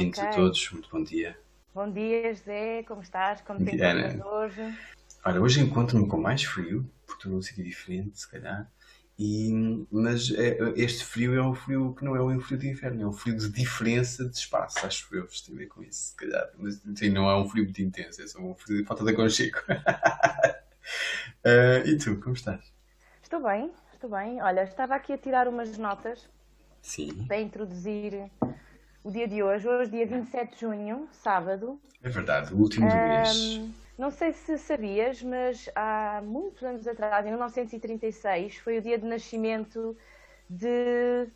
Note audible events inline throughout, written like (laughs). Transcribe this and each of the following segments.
Bem-vindos okay. a todos, muito bom dia. Bom dia, José, como estás? Como te encontras hoje? Olha, hoje encontro-me com mais frio, porque estou num sítio diferente, se calhar. E, mas é, este frio é um frio que não é um frio de inverno, é um frio de diferença de espaço, acho eu, tem a ver com isso, se calhar. Mas não é um frio muito intenso, é só um frio de falta de aconchego. uh, (laughs) e tu, como estás? Estou bem, estou bem. Olha, estava aqui a tirar umas notas sim. para introduzir o dia de hoje, hoje dia 27 de junho, sábado. É verdade, o último do um, mês. Não sei se sabias, mas há muitos anos atrás, em 1936, foi o dia de nascimento de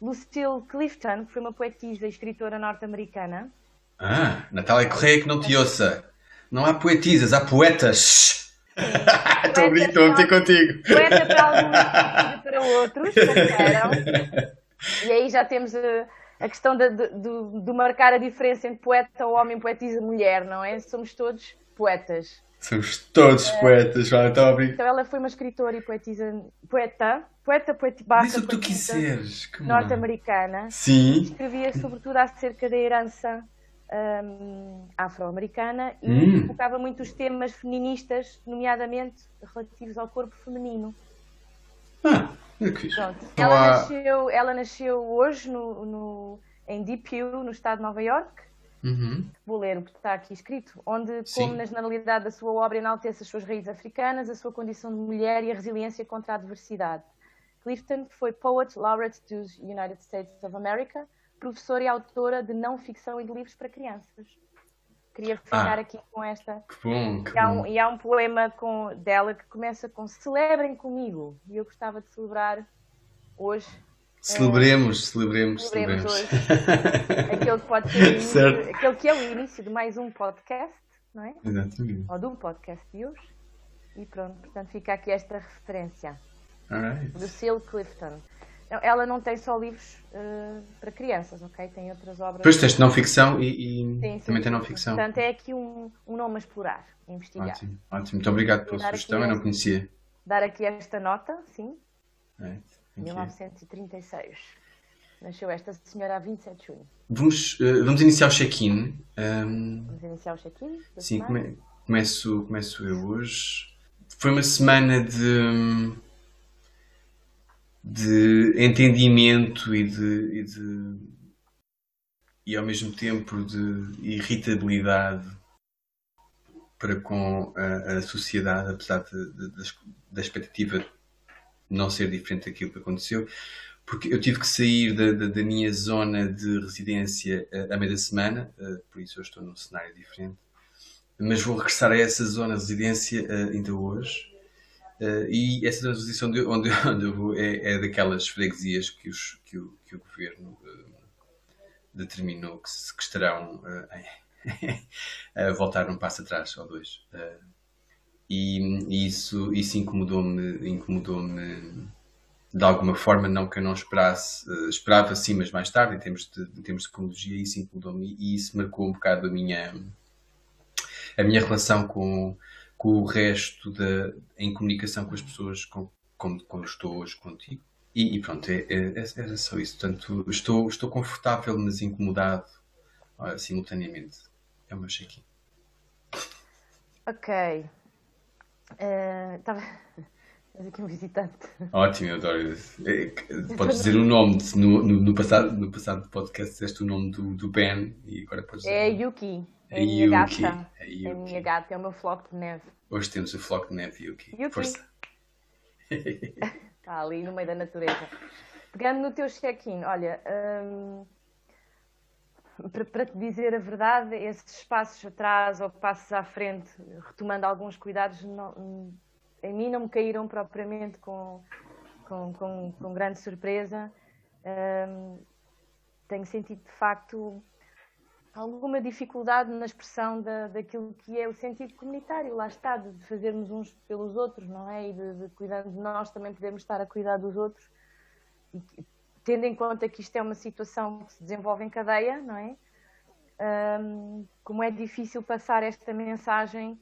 Lucille Clifton, que foi uma poetisa e escritora norte-americana. Ah, Natália Correia que não te ouça. Não há poetisas, há poetas. Estou a brincar, contigo. Poeta para alguns, para outros, como (laughs) E aí já temos a, a questão de, de, de, marcar a diferença entre poeta, homem, poetisa, mulher, não é? Somos todos poetas. Somos todos uh, poetas, vale, então, então ela foi uma escritora e poetisa, poeta, poeta, poeta Diz o que tu quiseres. Norte-americana. Sim. Escrevia sobretudo acerca da herança um, afro-americana e hum. focava muito os temas feministas, nomeadamente relativos ao corpo feminino. Ah, é. Pronto. Ela, há... nasceu, ela nasceu hoje no, no, em Depew, no estado de Nova York Uhum. Vou ler o que está aqui escrito, onde, Sim. como na generalidade da sua obra, enaltece as suas raízes africanas, a sua condição de mulher e a resiliência contra a adversidade. Clifton foi poet laureate dos United States of America, professora e autora de não ficção e de livros para crianças. Queria ficar ah, aqui com esta. Que bom, que e, há um, bom. e há um poema com, dela que começa com Celebrem comigo. E eu gostava de celebrar hoje Celebremos, é, celebremos, celebremos. celebremos. (laughs) aquele, que pode ser início, aquele que é o início de mais um podcast, não é? Exatamente. Ou de um podcast de hoje. E pronto, portanto fica aqui esta referência. Right. Do Seal Clifton. Ela não tem só livros uh, para crianças, ok? Tem outras obras. Depois tens não ficção e, e sim, sim, também tem não ficção. Portanto, é aqui um, um nome a explorar, a investigar. Ótimo, ótimo. Muito obrigado pela sugestão, eu não conhecia. Dar aqui esta nota, sim. Right. 1936. Nasceu esta senhora a 27 de junho. Vamos, uh, vamos iniciar o check-in. Um, vamos iniciar o check-in? Sim, come, começo, começo eu hoje. Foi uma semana de, de entendimento e de, e de, e ao mesmo tempo de irritabilidade para com a, a sociedade, apesar de, de, da expectativa não ser diferente daquilo que aconteceu, porque eu tive que sair da, da, da minha zona de residência a meio da semana, uh, por isso eu estou num cenário diferente, mas vou regressar a essa zona de residência uh, ainda hoje. E essa zona de onde, onde, eu vou é, é, daquelas freguesias que, os, que, o, que o governo determinou que, que estarão (laughs) a voltar um passo atrás ou dois. E, isso, isso incomodou-me incomodou-me de alguma forma, não que eu não esperasse, uh, esperava sim, mas mais tarde, em termos de, em termos de isso incomodou-me e isso marcou um bocado a minha, a minha relação com, com o resto da, em comunicação com as pessoas com, como, como estou hoje contigo. E, e pronto, é, é, é, era só isso. Portanto, estou, estou confortável, mas incomodado uh, simultaneamente. É o meu check-in. Ok. Estava. Uh, (laughs) aqui um visitante. Ótimo, eu adoro. É, podes dizer o nome, no, no, no, passado, no passado podcast disseste o nome do, do Ben e agora podes dizer. É Yuki. É, é a minha Yuki. gata. É, Yuki. é a minha gata, é o meu floco de neve. Hoje temos o floco de neve, Yuki. Yuki. Força. Está ali no meio da natureza. Pegando no teu check-in, olha. Hum para, te dizer a verdade, esses passos atrás ou passos à frente, retomando alguns cuidados, não, em mim não me caíram propriamente com, com, com, com grande surpresa. Um, tenho sentido, de facto, alguma dificuldade na expressão da, daquilo que é o sentido comunitário, lá está, de fazermos uns pelos outros, não é? E de, de cuidando de nós, também podemos estar a cuidar dos outros. E, tendo em conta que isto é uma situação que se desenvolve em cadeia, não é? Um, como é difícil passar esta mensagem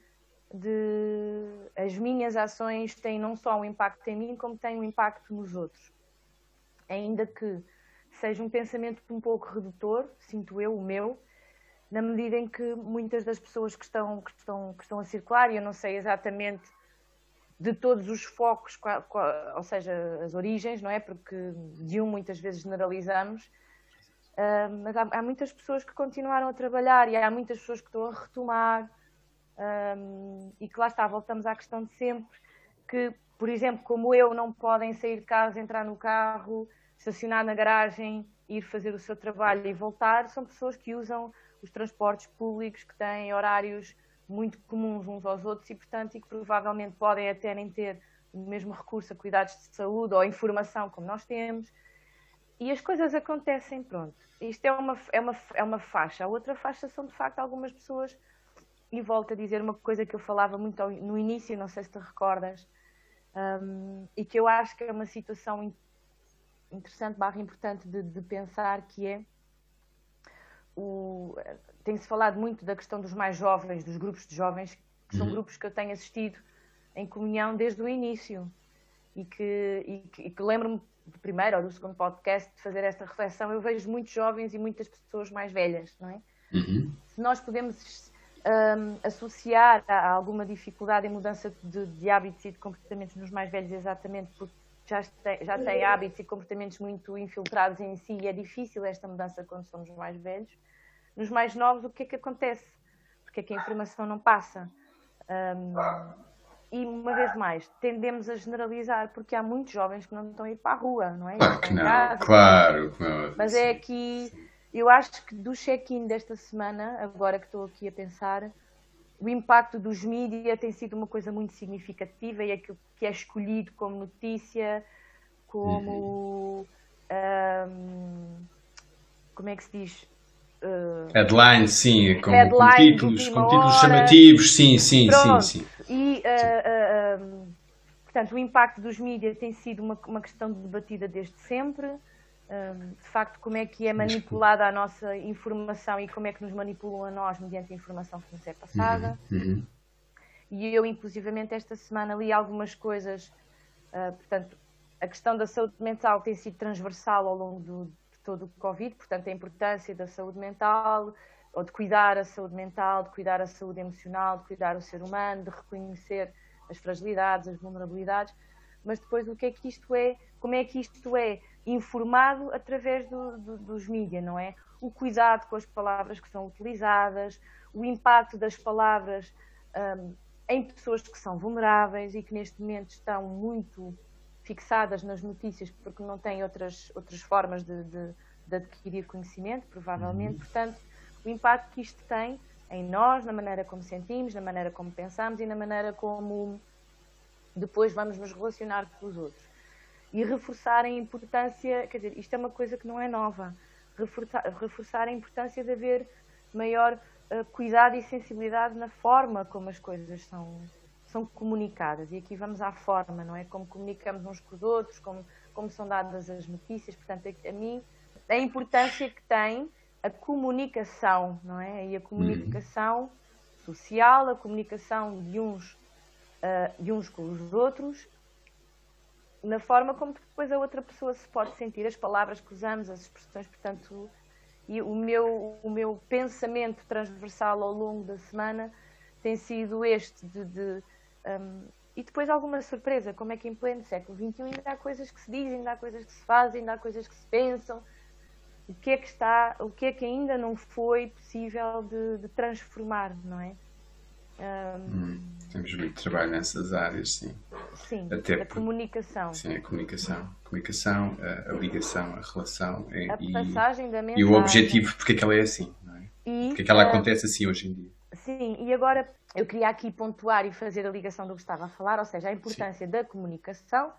de as minhas ações têm não só um impacto em mim, como têm um impacto nos outros. Ainda que seja um pensamento um pouco redutor, sinto eu, o meu, na medida em que muitas das pessoas que estão, que estão, que estão a circular, e eu não sei exatamente de todos os focos, ou seja, as origens, não é? Porque de um muitas vezes generalizamos, uh, mas há, há, muitas pessoas que continuaram a trabalhar e há muitas pessoas que estão a retomar, um, e que lá está, voltamos à questão de sempre, que, por exemplo, como eu, não podem sair de casa, entrar no carro, estacionar na garagem, ir fazer o seu trabalho e voltar, são pessoas que usam os transportes públicos que têm horários muito comuns uns aos outros e, portanto, e que provavelmente podem até nem ter o mesmo recurso a cuidados de saúde ou informação como nós temos. E as coisas acontecem, pronto. Isto é uma, é uma, é uma faixa. A outra faixa são, de facto, algumas pessoas, e volto a dizer uma coisa que eu falava muito no início, não sei se te recordas, um, e que eu acho que é uma situação interessante, barra importante de, de pensar, que é o, tem-se falado muito da questão dos mais jovens, dos grupos de jovens, que são uhum. grupos que eu tenho assistido em comunhão desde o início e que, e que, que lembro-me do primeiro ou do segundo podcast de fazer esta reflexão. Eu vejo muitos jovens e muitas pessoas mais velhas, não é? Uhum. Se nós podemos um, associar a alguma dificuldade em mudança de, de, hábitos e de comportamentos nos mais velhos, exatamente porque já têm já tem hábitos e comportamentos muito infiltrados em si e é difícil esta mudança quando somos mais velhos nos mais novos, o que é que acontece? Porque é que a informação não passa? Um, e, uma vez mais, tendemos a generalizar, porque há muitos jovens que não estão a ir para a rua, não é? Claro que não, casa, claro. Não. Mas é aqui, eu acho que do check-in desta semana, agora que estou aqui a pensar, o impacto dos mídias tem sido uma coisa muito significativa e aquilo que é escolhido como notícia, como. Uhum. Um, como é que se diz? Uh, Headline, sim, com, headline com títulos, com títulos chamativos, sim, sim, Pronto. sim, sim. E, uh, uh, portanto, o impacto dos mídias tem sido uma, uma questão debatida desde sempre. De facto, como é que é manipulada a nossa informação e como é que nos manipulam a nós mediante a informação que nos é passada. Uhum, uhum. E eu, inclusivamente, esta semana li algumas coisas. portanto, a questão da saúde mental tem sido transversal ao longo do, todo o Covid, portanto, a importância da saúde mental, ou de cuidar a saúde mental, de cuidar a saúde emocional, de cuidar o ser humano, de reconhecer as fragilidades, as vulnerabilidades, mas depois o que é que isto é, como é que isto é informado através do, do, dos mídias, não é? O cuidado com as palavras que são utilizadas, o impacto das palavras um, em pessoas que são vulneráveis e que neste momento estão muito fixadas nas notícias porque não têm outras, outras formas de, de, de adquirir conhecimento, provavelmente. Uhum. Portanto, o impacto que isto tem em nós, na maneira como sentimos, na maneira como pensamos e na maneira como depois vamos nos relacionar com os outros. E reforçar a importância, quer dizer, isto é uma coisa que não é nova, reforçar, reforçar a importância de haver maior uh, cuidado e sensibilidade na forma como as coisas são, são comunicadas. E aqui vamos à forma, não é? Como comunicamos uns com os outros, como, como são dadas as notícias. Portanto, a mim, a importância que tem a comunicação, não é? E a comunicação social, a comunicação de uns, uh, de uns com os outros, na forma como depois a outra pessoa se pode sentir, as palavras que usamos, as expressões, portanto, e o meu, o meu pensamento transversal ao longo da semana tem sido este de, de um, e depois alguma surpresa, como é que em pleno século XXI ainda há coisas que se dizem, ainda há coisas que se fazem, ainda há coisas que se pensam. O que é que está, o que é que ainda não foi possível de, de transformar, não é? Um, hum, temos muito trabalho nessas áreas, sim. Sim, Até a por, comunicação. Sim, a comunicação. A comunicação, a, a ligação, a relação. É, a e, passagem da mensagem. E o objetivo, porque é que ela é assim, não é? E, porque é que ela uh, acontece assim hoje em dia. Sim, e agora eu queria aqui pontuar e fazer a ligação do que estava a falar, ou seja, a importância Sim. da comunicação,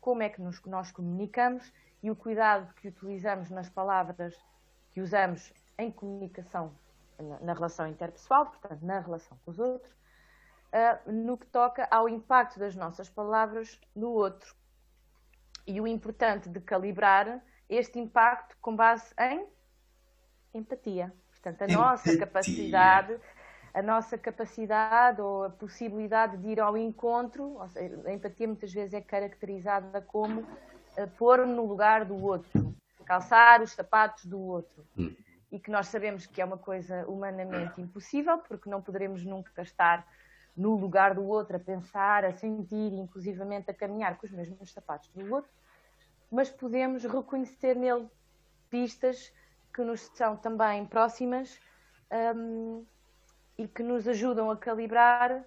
como é que nos, nós comunicamos e o cuidado que utilizamos nas palavras que usamos em comunicação na, relação interpessoal, portanto, na relação com os outros, uh, no que toca ao impacto das nossas palavras no outro. E o importante de calibrar este impacto com base em empatia. Portanto, a empatia. nossa capacidade a nossa capacidade ou a possibilidade de ir ao encontro, seja, a empatia muitas vezes é caracterizada como uh, pôr no lugar do outro, calçar os sapatos do outro. Hum. E que nós sabemos que é uma coisa humanamente impossível, porque não poderemos nunca estar no lugar do outro, a pensar, a sentir, inclusivamente a caminhar com os mesmos sapatos do outro, mas podemos reconhecer nele pistas que nos são também próximas um, e que nos ajudam a calibrar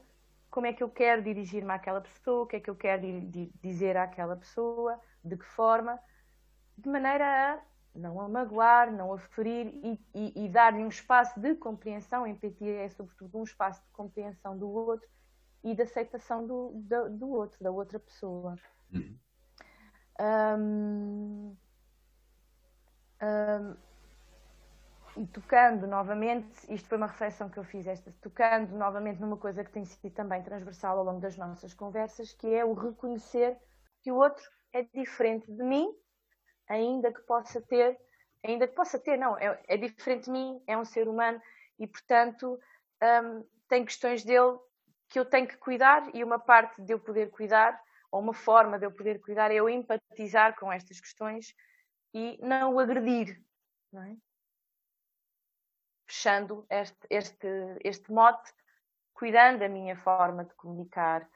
como é que eu quero dirigir-me àquela pessoa, o que é que eu quero dizer àquela pessoa, de que forma, de maneira a não a magoar, não a ferir e, e, e dar-lhe um espaço de compreensão. A empatia é, sobretudo, um espaço de compreensão do outro e de aceitação do, do, do outro, da outra pessoa. Uhum. Um, um, e tocando novamente, isto foi uma reflexão que eu fiz esta, tocando novamente numa coisa que tem sido também transversal ao longo das nossas conversas, que é o reconhecer que o outro é diferente de mim, ainda que possa ter, ainda que possa ter, não, é, é diferente de mim, é um ser humano e, portanto, um, tem questões dele que eu tenho que cuidar e uma parte de eu poder cuidar, ou uma forma de eu poder cuidar, é eu empatizar com estas questões e não o agredir, não é? fechando este, este, este mote, cuidando da minha forma de comunicar,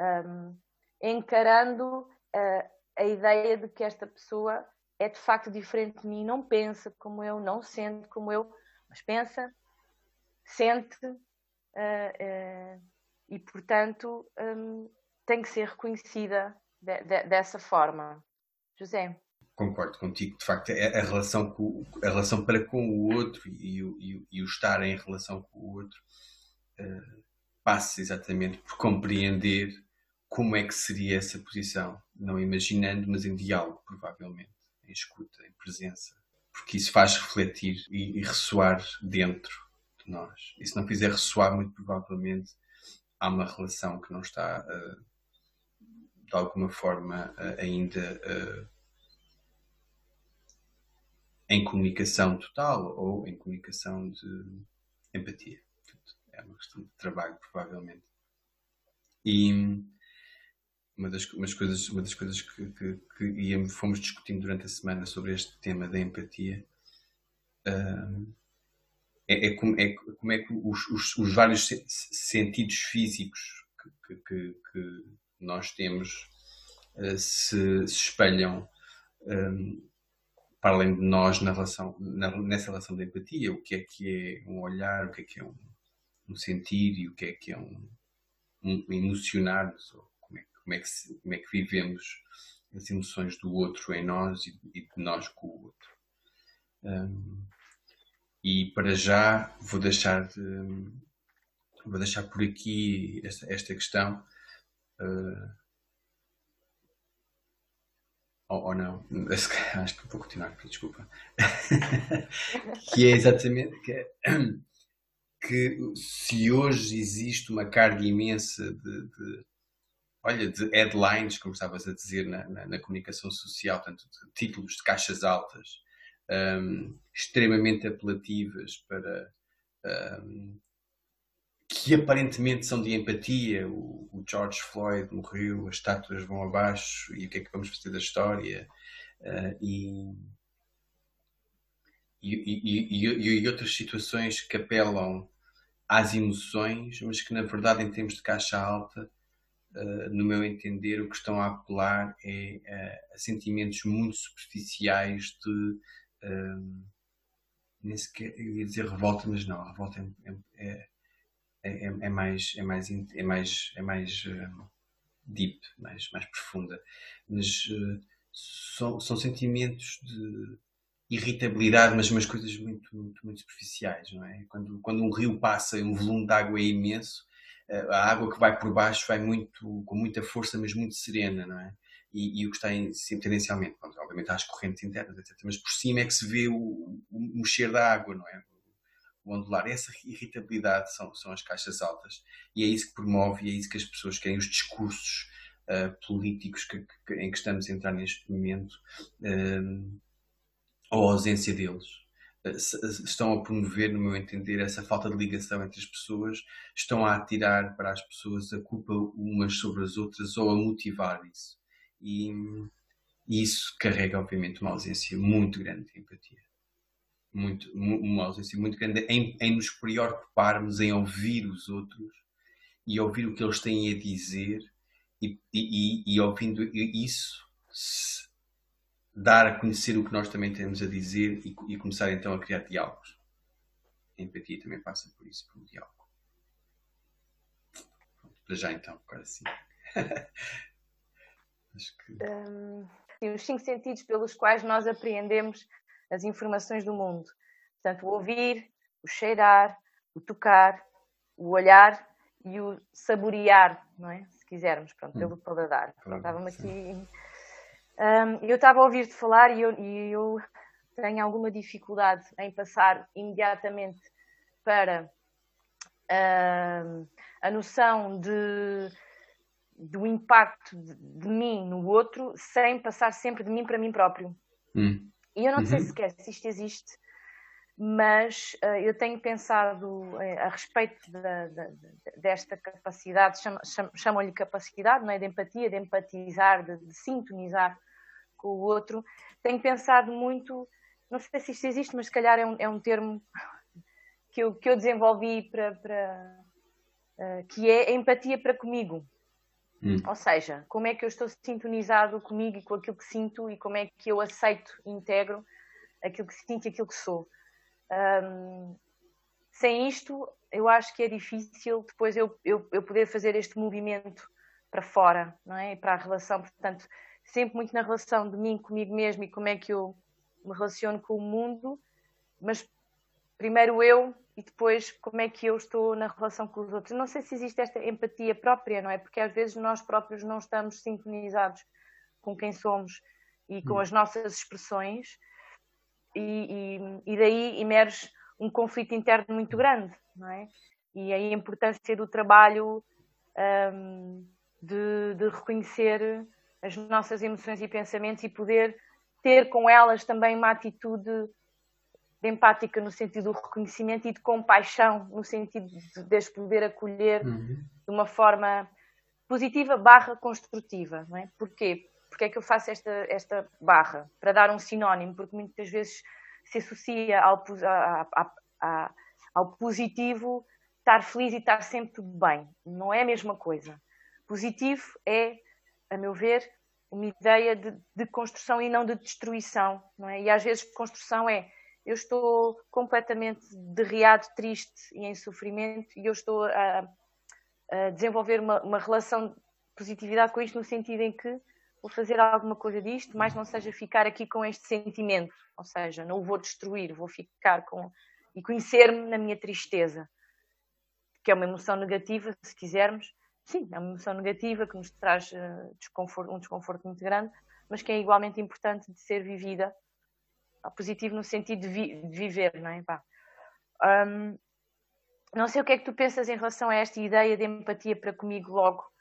um, encarando uh, a ideia de que esta pessoa é de facto diferente de mim, não pensa como eu, não sente como eu, mas pensa, sente uh, uh, e, portanto, um, tem que ser reconhecida de, de, dessa forma. José? Concordo contigo, de facto, é a relação, com, a relação para com o outro e, e, e o estar em relação com o outro uh, passa exatamente por compreender como é que seria essa posição, não imaginando, mas em diálogo, provavelmente, escuta, em presença, porque isso faz refletir e, e ressoar dentro de nós. E se não fizer ressoar, muito provavelmente há uma relação que não está, uh, de alguma forma, uh, ainda em comunicação total ou em comunicação de empatia. É uma questão de trabalho, provavelmente. E uma das, coisas, uma das coisas que, que, que fomos discutindo durante a semana sobre este tema da empatia uh, é, é, como, é, como é que os, os, os vários sentidos físicos que, que, que nós temos uh, se, se espelham um, para além de nós na relação, na, nessa relação de empatia, o que é que é um olhar, o que é que é um, um sentir e o que é que é um, um emocionar-nos, ou como é, que como é que vivemos as emoções do outro em nós e, e de nós com o outro. Um, e para já vou deixar de, vou deixar por aqui esta, esta questão. Uh, ou, não, (laughs) acho que vou continuar, desculpa. (laughs) que é exatamente que, é, (clears throat) que se hoje existe uma carga imensa de, de olha, de headlines, como estavas a dizer na, na, na comunicação social, tanto de títulos de caixas altas, um, extremamente apelativas para um, que aparentemente são de empatia. O, o, George Floyd morreu, as estátuas vão abaixo e o que é que vamos fazer da história? Uh, e, e, e, e, outras situações que apelam às emoções, mas que na verdade, em termos de caixa alta, no meu entender, o que estão a apelar é uh, a sentimentos muito superficiais de. nem sequer, eu ia dizer revolta, mas não, a revolta é, é, é é, é, é, mais é mais é mais é mais uh, deep mais mais profunda mas uh, são, são sentimentos de irritabilidade mas umas coisas muito, muito muito superficiais não é quando quando um rio passa e um volume de água é imenso a água que vai por baixo vai muito com muita força mas muito serena não é e, e o que está em, tendencialmente, obviamente há as correntes internas, etc. Mas por cima é que se vê o, o mexer da água, não é? o ondular. Essa irritabilidade são, são as caixas altas e é isso que promove e é isso que as pessoas querem, os discursos uh, políticos que, que, em que estamos a entrar neste momento, uh, ou a ausência deles. Uh, estão a promover, no meu entender, essa falta de ligação entre as pessoas, estão a atirar para as pessoas a culpa umas sobre as outras ou a motivar isso. E, isso carrega, obviamente, uma ausência muito grande de empatia. Muito, uma ausência muito grande em, em nos preocuparmos em ouvir os outros e ouvir o que eles têm a dizer e, e, e ouvindo isso dar a conhecer o que nós também temos a dizer e, e começar então a criar diálogos. A empatia também passa por isso, por um diálogo. Para já então, agora sim. (laughs) Acho que... Um, os cinco sentidos pelos quais nós apreendemos as informações do mundo. Portanto, o ouvir, o cheirar, o tocar, o olhar e o saborear, não é? Se quisermos, pronto, pelo hum. paladar. Estava-me aqui um, eu estava a ouvir-te falar e eu, e eu, tenho alguma dificuldade em passar imediatamente para uh, a noção de, do impacto de, de, mim no outro sem passar sempre de mim para mim próprio. Hum. E eu não uhum. sei sequer se isto existe, mas uh, eu tenho pensado uh, a respeito da, da, desta capacidade, chamam-lhe capacidade, não é? de empatia, de empatizar, de, de, sintonizar com o outro. Tenho pensado muito, não sei se isto existe, mas se calhar é um, é um termo que eu, que eu desenvolvi para, para uh, que é a empatia para comigo. Hum. Ou seja, como é que eu estou sintonizado comigo e com aquilo que sinto e como é que eu aceito e integro aquilo que sinto e aquilo que sou. Um, sem isto, eu acho que é difícil depois eu, eu, eu, poder fazer este movimento para fora, não é? Para a relação, portanto, sempre muito na relação de mim comigo mesmo e como é que eu me relaciono com o mundo, mas primeiro eu e depois como é que eu estou na relação com os outros. Não sei se existe esta empatia própria, não é? Porque às vezes nós próprios não estamos sintonizados com quem somos e com hum. as nossas expressões e, e, e daí emerge um conflito interno muito grande, não é? E aí a importância do trabalho um, de, de, reconhecer as nossas emoções e pensamentos e poder ter com elas também uma atitude de empática no sentido do reconhecimento e de compaixão no sentido de, as poder acolher uhum. de uma forma positiva barra construtiva, não é? Porquê? Porque é que eu faço esta, esta barra? Para dar um sinónimo, porque muitas vezes se associa ao, a, a, a, ao positivo estar feliz e estar sempre tudo bem. Não é a mesma coisa. Positivo é, a meu ver, uma ideia de, de construção e não de destruição. Não é? E às vezes construção é eu estou completamente derriado, triste e em sofrimento e eu estou a, a desenvolver uma, uma relação de positividade com isto no sentido em que vou fazer alguma coisa disto, mas não seja ficar aqui com este sentimento, ou seja, não o vou destruir, vou ficar com e conhecer-me na minha tristeza, que é uma emoção negativa, se quisermos. Sim, é uma emoção negativa que nos traz uh, desconforto, um desconforto muito grande, mas que é igualmente importante de ser vivida, positivo no sentido de, vi de viver, não é? Um, não sei o que é que tu pensas em relação a esta ideia de empatia para comigo logo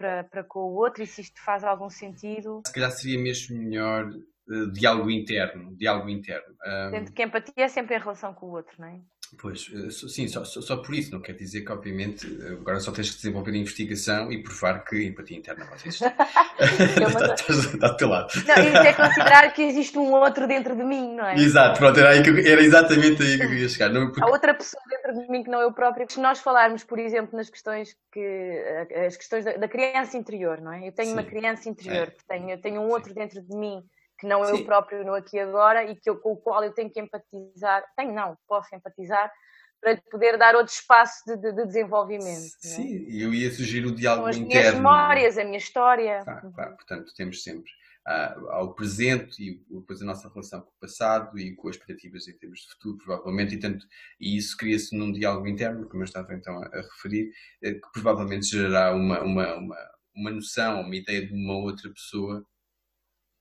para, para com o outro e se isto faz algum sentido. Se calhar seria mesmo melhor uh, diálogo interno, diálogo interno. Um... Sendo que a empatia é sempre em relação com o outro, não é? Pois, eh, sim, só, só, só, por isso, não quer dizer que, obviamente, agora só tens que desenvolver a investigação e provar que empatia interna não existe. (laughs) Está (laughs) do teu lado. Não, isso é considerar que existe um outro dentro de mim, não é? Exato, pronto, era, aí que, era exatamente aí que eu ia chegar. Não, porque... Há outra pessoa de mim que não é eu próprio. Se nós falarmos, por exemplo, nas questões que eh, as questões da, da criança interior, não é? Eu tenho sim. uma criança interior, é. tenho, eu tenho um outro sim. dentro de mim que não é eu próprio no aqui e agora e que eu, com o qual eu tenho que empatizar, tenho não, posso empatizar para poder dar outro espaço de, de, de desenvolvimento. É? Sim, é? eu ia sugerir o diálogo as interno. As minhas memórias, a minha história. Tá, tá. Portanto, temos sempre uh, ao presente e depois a nossa relação com o passado e com as expectativas em termos de futuro, provavelmente, e, tanto, e isso cria-se num diálogo interno, como eu estava então a, a referir, eh, que provavelmente gerará uma, uma, uma, uma noção, uma ideia de uma outra pessoa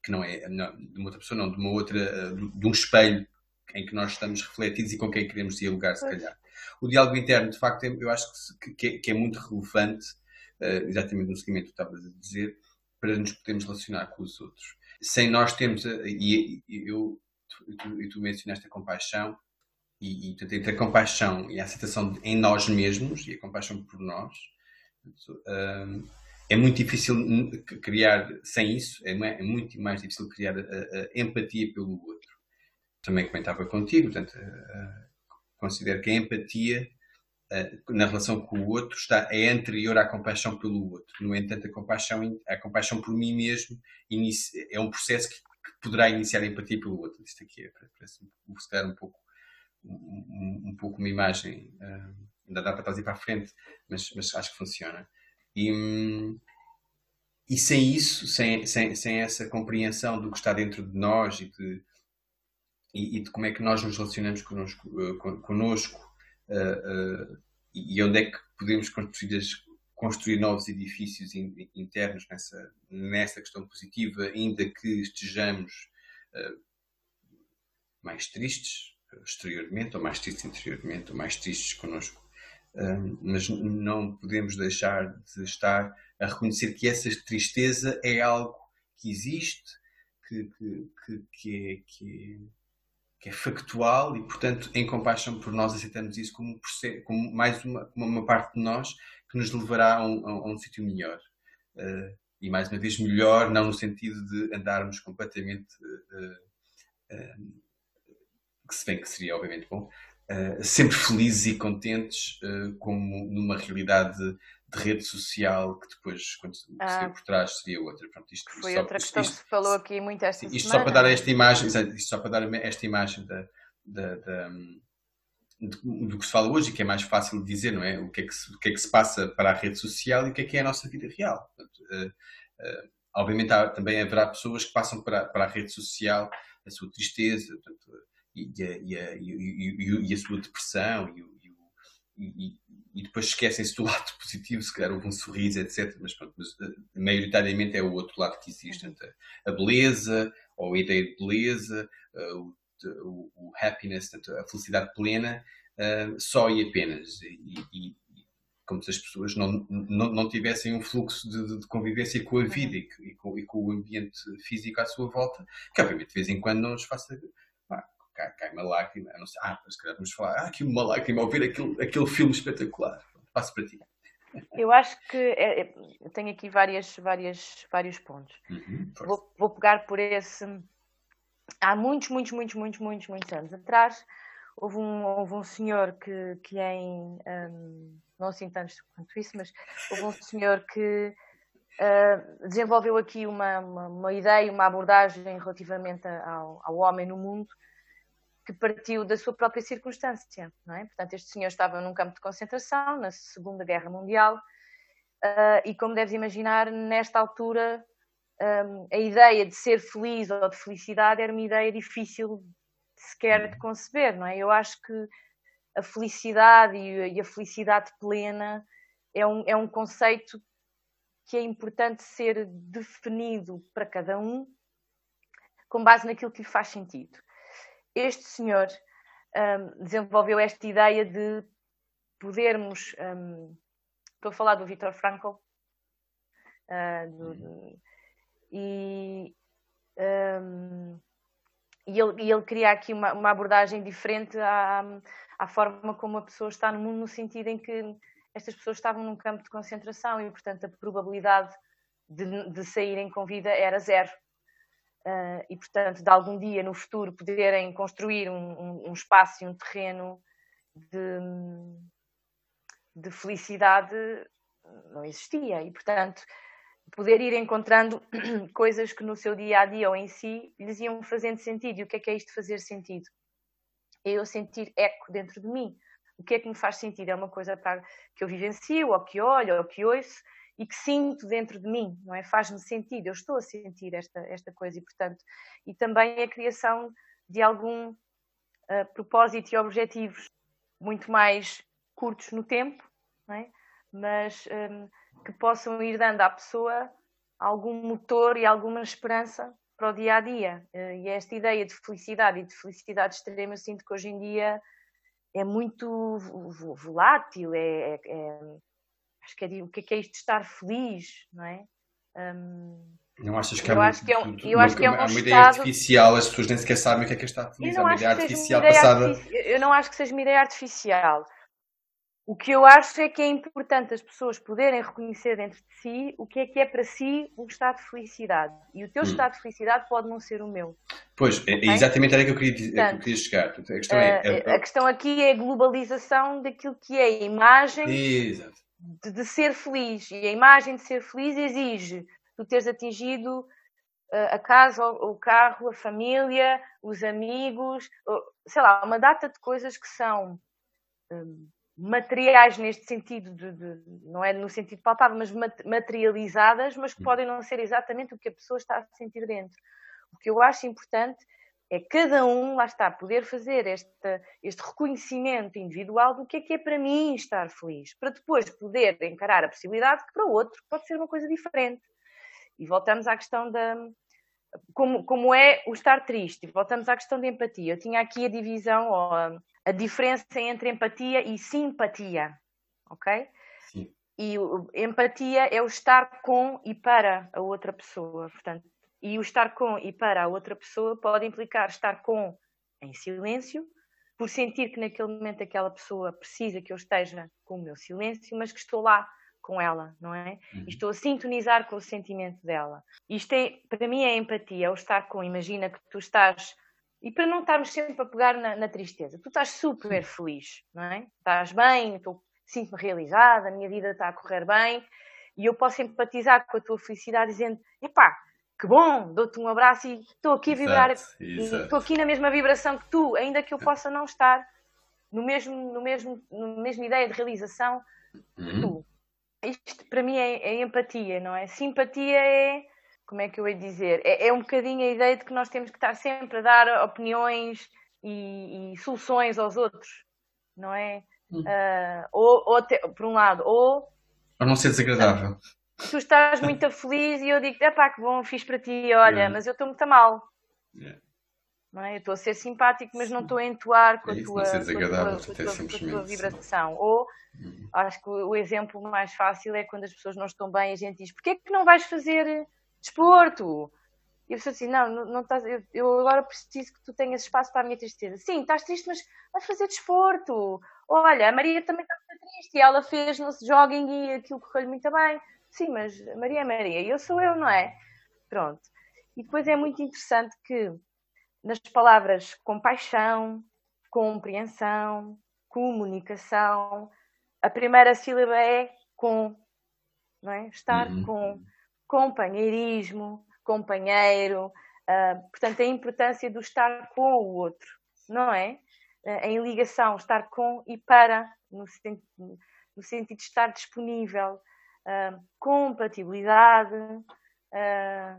que não é não, de uma outra pessoa, não, de uma outra, eh, de um espelho em que nós estamos refletidos e com quem queremos dialogar, se calhar. O diálogo interno, de facto, eu acho que, é, que é muito relevante, uh, exatamente no seguimento que estavas a dizer, para nos podermos relacionar com os outros. Sem nós termos, a, e, e eu, tu, tu, tu mencionaste a compaixão, e, e entre a compaixão e a aceitação em nós mesmos, e a compaixão por nós, uh, é muito difícil criar, sem isso, é, é muito mais difícil criar a, a empatia pelo outro. Também comentava contigo, portanto, considero que a empatia na relação com o outro está, é anterior à compaixão pelo outro. No entanto, a compaixão, a compaixão por mim mesmo é um processo que, que poderá iniciar a empatia pelo outro. Isto aqui é, parece um pouco, um, um, pouco uma imagem, uh, ainda dá para trazer para a frente, mas, mas acho que funciona. E, e sem isso, sem, sem, sem essa compreensão do que está dentro de nós e de, e, e de como é que nós nos relacionamos connosco, connosco uh, uh, e onde é que podemos construir, construir novos edifícios in, internos nessa, nessa questão positiva, ainda que estejamos uh, mais tristes exteriormente, ou mais tristes interiormente, ou mais tristes connosco. mas não podemos deixar de estar a reconhecer que essa tristeza é algo que existe, que, que, que, que é, que é que é factual e, portanto, em compaixão por nós, aceitamos isso como, como mais uma, uma, parte de nós que nos levará a um, a, um sítio melhor. Uh, e, mais uma vez, melhor, não no sentido de andarmos completamente. Uh, uh, que se bem que seria, obviamente, bom, sempre felizes e contentes, como numa realidade de rede social que depois, quando ah, seria por trás, seria outra. Pronto, isto, foi só, outra questão isto, que se falou aqui muito esta isto semana. só para dar esta imagem, isto só para dar esta imagem da, da, da do que se fala hoje, que é mais fácil de dizer, não é? O que é que se, o que é que se passa para a rede social e o que é que é a nossa vida real. Portanto, uh, uh, obviamente há, também haverá pessoas que passam para, para a rede social a sua tristeza portanto, e, e, a, e, a, e, e, a, sua depressão e, e depois esquecem-se do (laughs) lado positivo, se calhar houve um sorriso, etc. Mas, pronto, mas uh, maioritariamente é o outro lado que existe. Uhum. a beleza, ou a ideia de beleza, uh, o, o, happiness, a felicidade plena, uh, só e apenas. E, e, como se as pessoas não, não, não tivessem um fluxo de, de convivência com a uhum. vida e, e, com, e, com, o ambiente físico à sua volta, que obviamente de vez em quando não nos faça cai, cai uma lágrima, não sei, ah, se calhar vamos falar, ah, aqui uma lágrima ao ver aquele, aquele filme espetacular. Passo para ti. Eu acho que é, é, tenho aqui várias, várias, vários pontos. Uhum, vou, vou, pegar por esse. Há muitos, muitos, muitos, muitos, muitos, muitos anos atrás, houve um, houve um senhor que, que em. Um, não assim tanto quanto isso, mas houve um senhor que uh, desenvolveu aqui uma, uma, uma, ideia, uma abordagem relativamente ao, ao homem no mundo, que partiu da sua própria circunstância, não é? Portanto, este senhor estava num campo de concentração na Segunda Guerra Mundial uh, e, como deves imaginar, nesta altura um, a ideia de ser feliz ou de felicidade era uma ideia difícil sequer de conceber, não é? Eu acho que a felicidade e a felicidade plena é um, é um conceito que é importante ser definido para cada um com base naquilo que lhe faz sentido este senhor um, desenvolveu esta ideia de podermos. Um, estou a falar do Viktor Frankl. Uh, do, do, e, um, e, ele, e ele queria aqui uma, uma abordagem diferente à, à forma como a pessoa está no mundo, no sentido em que estas pessoas estavam num campo de concentração e, portanto, a probabilidade de, de saírem com vida era zero. Uh, e, portanto, de algum dia no futuro poderem construir um, um, um espaço e um terreno de, de, felicidade não existia. E, portanto, poder ir encontrando (clears throat) coisas que no seu dia a dia ou em si lhes iam fazendo sentido. E o que é que é isto fazer sentido? É eu sentir eco dentro de mim. O que é que me faz sentido? É uma coisa para, que eu vivencio, ou que olho, ou que ouço, e que sinto dentro de mim, não é? Faz-me sentido, eu estou a sentir esta, esta coisa e, portanto, e também a criação de algum uh, propósito e objetivos muito mais curtos no tempo, não é? mas um, que possam ir dando à pessoa algum motor e alguma esperança para o dia a dia. Uh, e esta ideia de felicidade e de felicidade extrema, eu sinto que hoje em dia é muito volátil, é, é, é acho que é o que é, que é isto de estar feliz, não é? Um, não achas que, eu acho que é, um, eu acho que é uma, uma ideia artificial, as pessoas nem sequer sabem o que é que é estar feliz, é uma ideia artificial uma ideia passada. Artifici... Eu não acho que seja uma ideia artificial. O que eu acho é que é importante as pessoas poderem reconhecer dentro de si o que é que é para si um estado de felicidade. E o teu hum. estado de felicidade pode não ser o meu. Pois, é exatamente era que eu queria, Portanto, que eu queria chegar. A questão, é, é, a questão aqui é a globalização daquilo que é a imagem de, de, ser feliz. E a imagem de ser feliz exige tu teres atingido uh, a casa, o, o carro, a família, os amigos, sei lá, uma data de coisas que são. Um, materiais neste sentido, de, de, não é no sentido palpável, mas materializadas, mas que hum. podem não ser exatamente o que a pessoa está a sentir dentro. O que eu acho importante é cada um, lá está, poder fazer esta, este reconhecimento individual do que é que é para mim estar feliz, para depois poder encarar a possibilidade que para o outro pode ser uma coisa diferente. E voltamos à questão da. Como, como é o estar triste, e voltamos à questão da empatia. Eu tinha aqui a divisão, ou a, a diferença entre empatia e simpatia, ok? Sim. E empatia é o estar com e para a outra pessoa, portanto, e o estar com e para a outra pessoa pode implicar estar com em silêncio, por sentir que naquele momento aquela pessoa precisa que eu esteja com o meu silêncio, mas que estou lá com ela, não é? Uhum. estou a sintonizar com o sentimento dela. Isto é, para mim é empatia, é o estar com. Imagina que tu estás e para não estarmos sempre a pegar na, na tristeza, tu estás super feliz, não é? Estás bem, sinto-me realizada, a minha vida está a correr bem e eu posso empatizar com a tua felicidade dizendo: epá, que bom, dou-te um abraço e estou aqui a vibrar, estou aqui na mesma vibração que tu, ainda que eu possa não estar no mesmo, no mesmo, na mesma ideia de realização que uhum. tu. Isto para mim é, é empatia, não é? Simpatia é como é que eu ia dizer? É, é, um bocadinho a ideia de que nós temos que estar sempre a dar opiniões e, e soluções aos outros, não é? Hum. Uh, ou, ou te, por um lado, ou. Para não ser desagradável. Tu estás muito (laughs) feliz e eu digo, é pá, que bom, fiz para ti, olha, mas eu estou muito mal. Yeah. Não é? Eu estou a ser simpático, mas não estou a entoar com, é a, tua, com, a, tua, com, com a tua vibração. Ou hum. acho que o, exemplo mais fácil é quando as pessoas não estão bem, a gente diz, porquê que não vais fazer desporto. E a pessoa assim, não, não, não estás, eu, eu, agora preciso que tu tenhas espaço para a minha tristeza. Sim, estás triste, mas vais fazer desporto. Olha, a Maria também está muito triste e ela fez no jogging e aquilo correu-lhe muito bem. Sim, mas Maria é Maria eu sou eu, não é? Pronto. E depois é muito interessante que nas palavras compaixão, compreensão, comunicação, a primeira sílaba é com, não é? Estar uhum. com companheirismo, companheiro, uh, portanto, a importância do estar com o outro, não é? Uh, em ligação, estar com e para, no, sentido, no sentido de estar disponível, uh, compatibilidade,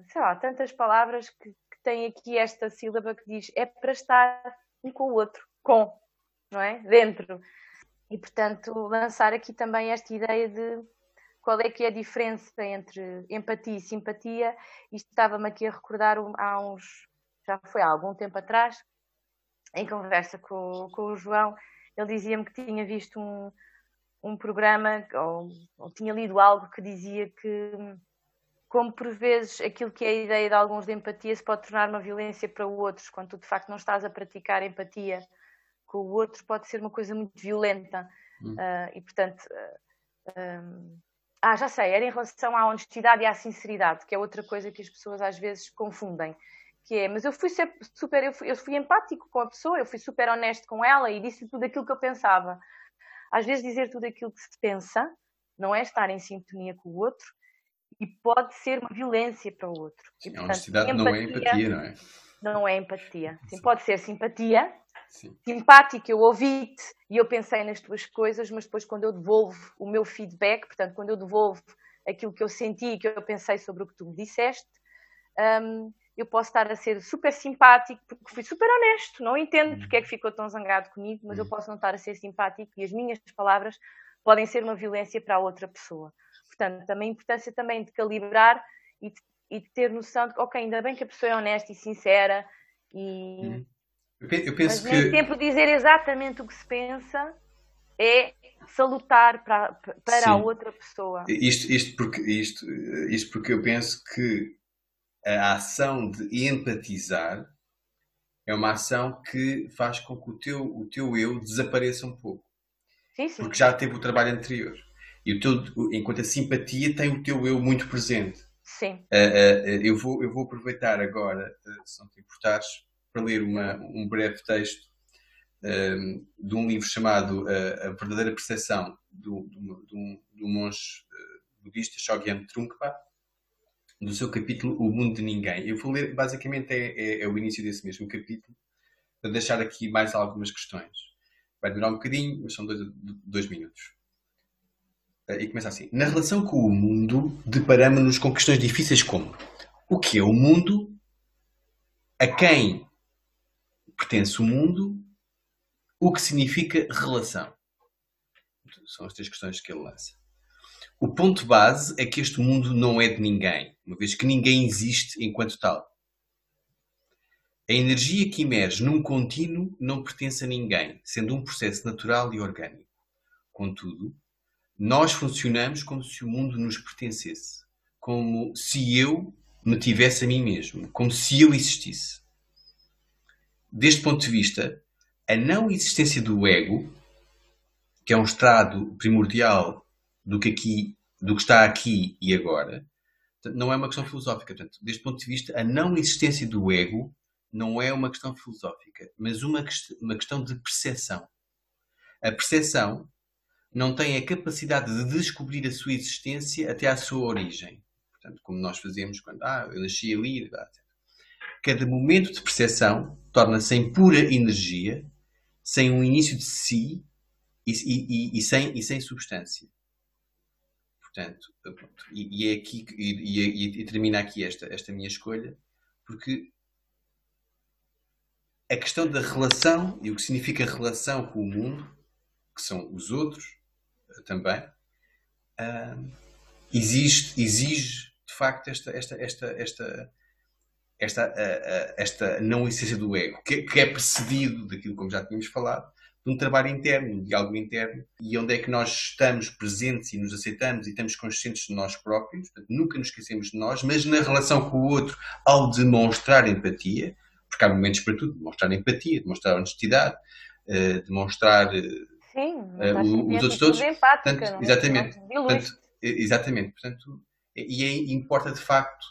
sei lá, tantas palavras que, que aqui esta sílaba que diz é para estar um com o outro, com, não é? Dentro. E, portanto, lançar aqui também esta ideia de qual é que é a diferença entre empatia e simpatia. Isto estava-me aqui a recordar há uns, já foi há algum tempo atrás, em conversa com, com o João, ele dizia-me que tinha visto um, um programa, ou, ou, tinha lido algo que dizia que, como por vezes aquilo que é a ideia de alguns de empatia se pode tornar uma violência para outros, quando tu de facto não estás a praticar empatia com o outro, pode ser uma coisa muito violenta. Hum. Uh, e portanto. Uh, um, ah, já sei, era em relação à honestidade e à sinceridade, que é outra coisa que as pessoas às vezes confundem. Que é, mas eu fui super, eu fui, eu fui empático com a pessoa, eu fui super honesto com ela e disse tudo aquilo que eu pensava. Às vezes dizer tudo aquilo que se pensa não é estar em sintonia com o outro e pode ser uma violência para o outro. Sim, e, portanto, a honestidade empatia, não é empatia, não é? Não é empatia. Sim, pode ser simpatia, Sim. simpática, eu ouvi-te e eu pensei nas tuas coisas, mas depois quando eu devolvo o meu feedback, portanto, quando eu devolvo aquilo que eu senti e que eu pensei sobre o que tu me disseste, um, eu posso estar a ser super simpático porque fui super honesto, não entendo porque é que ficou tão zangado comigo, mas eu posso não estar a ser simpático e as minhas palavras podem ser uma violência para a outra pessoa. Portanto, também a importância também de calibrar e de, e de ter noção de que, ok, ainda bem que a pessoa é honesta e sincera e, hum. Eu penso Mas nem que... sempre dizer exatamente o que se pensa é salutar para, para a outra pessoa. Isto, isto, porque, isto, isto porque eu penso que a ação de empatizar é uma ação que faz com que o teu, o teu eu desapareça um pouco. Sim, sim. Porque já teve o trabalho anterior. E o teu, enquanto a simpatia tem o teu eu muito presente. Sim. Uh, uh, eu, vou, eu vou aproveitar agora, se não te importares, para ler uma, um breve texto de um livro chamado A Verdadeira Percepção, do, do, do, do monge budista Shogyan Trungpa, do seu capítulo O Mundo de Ninguém. Eu vou ler, basicamente, é, é, é o início desse mesmo capítulo, para deixar aqui mais algumas questões. Vai demorar um bocadinho, mas são dois, dois minutos. E começa assim. Na relação com o mundo, deparamos-nos com questões difíceis como o que é o mundo, a quem pertence o mundo, o que significa relação. São as três questões que ele lança. O ponto base é que este mundo não é de ninguém, uma vez que ninguém existe enquanto tal. A energia que emerge num contínuo não pertence a ninguém, sendo um processo natural e orgânico. Contudo, nós funcionamos como se o mundo nos pertencesse, como se eu me tivesse a mim mesmo, como se eu existisse. Deste ponto de vista, a não existência do ego, que é um estado primordial do que, aqui, do que está aqui e agora, não é uma questão filosófica. Portanto, deste ponto de vista, a não existência do ego não é uma questão filosófica, mas uma, uma questão de percepção. A percepção não tem a capacidade de descobrir a sua existência até à sua origem. Portanto, como nós fazemos quando ah, eu nasci ali. Cada momento de percepção torna-se em pura energia, sem um início de si e, e, e, e sem substância. Portanto, e, e, é aqui e, e, termina aqui esta, esta minha escolha, porque a questão da relação e o que significa relação com o mundo, que são os outros eh, também, uh, exige, exige de facto esta, esta, esta, esta, esta, uh, uh, esta não existência do ego, que, é precedido daquilo como já tínhamos falado, de um trabalho interno, um diálogo interno, e onde é que nós estamos presentes e nos aceitamos e estamos conscientes de nós próprios, portanto, nunca nos esquecemos de nós, mas na relação com o outro, ao demonstrar empatia, porque há momentos para tudo, demonstrar empatia, demonstrar honestidade, uh, demonstrar Sim, uh, os outros todos. Empática, portanto, é? exatamente. Portanto, exatamente. Portanto, e aí importa de facto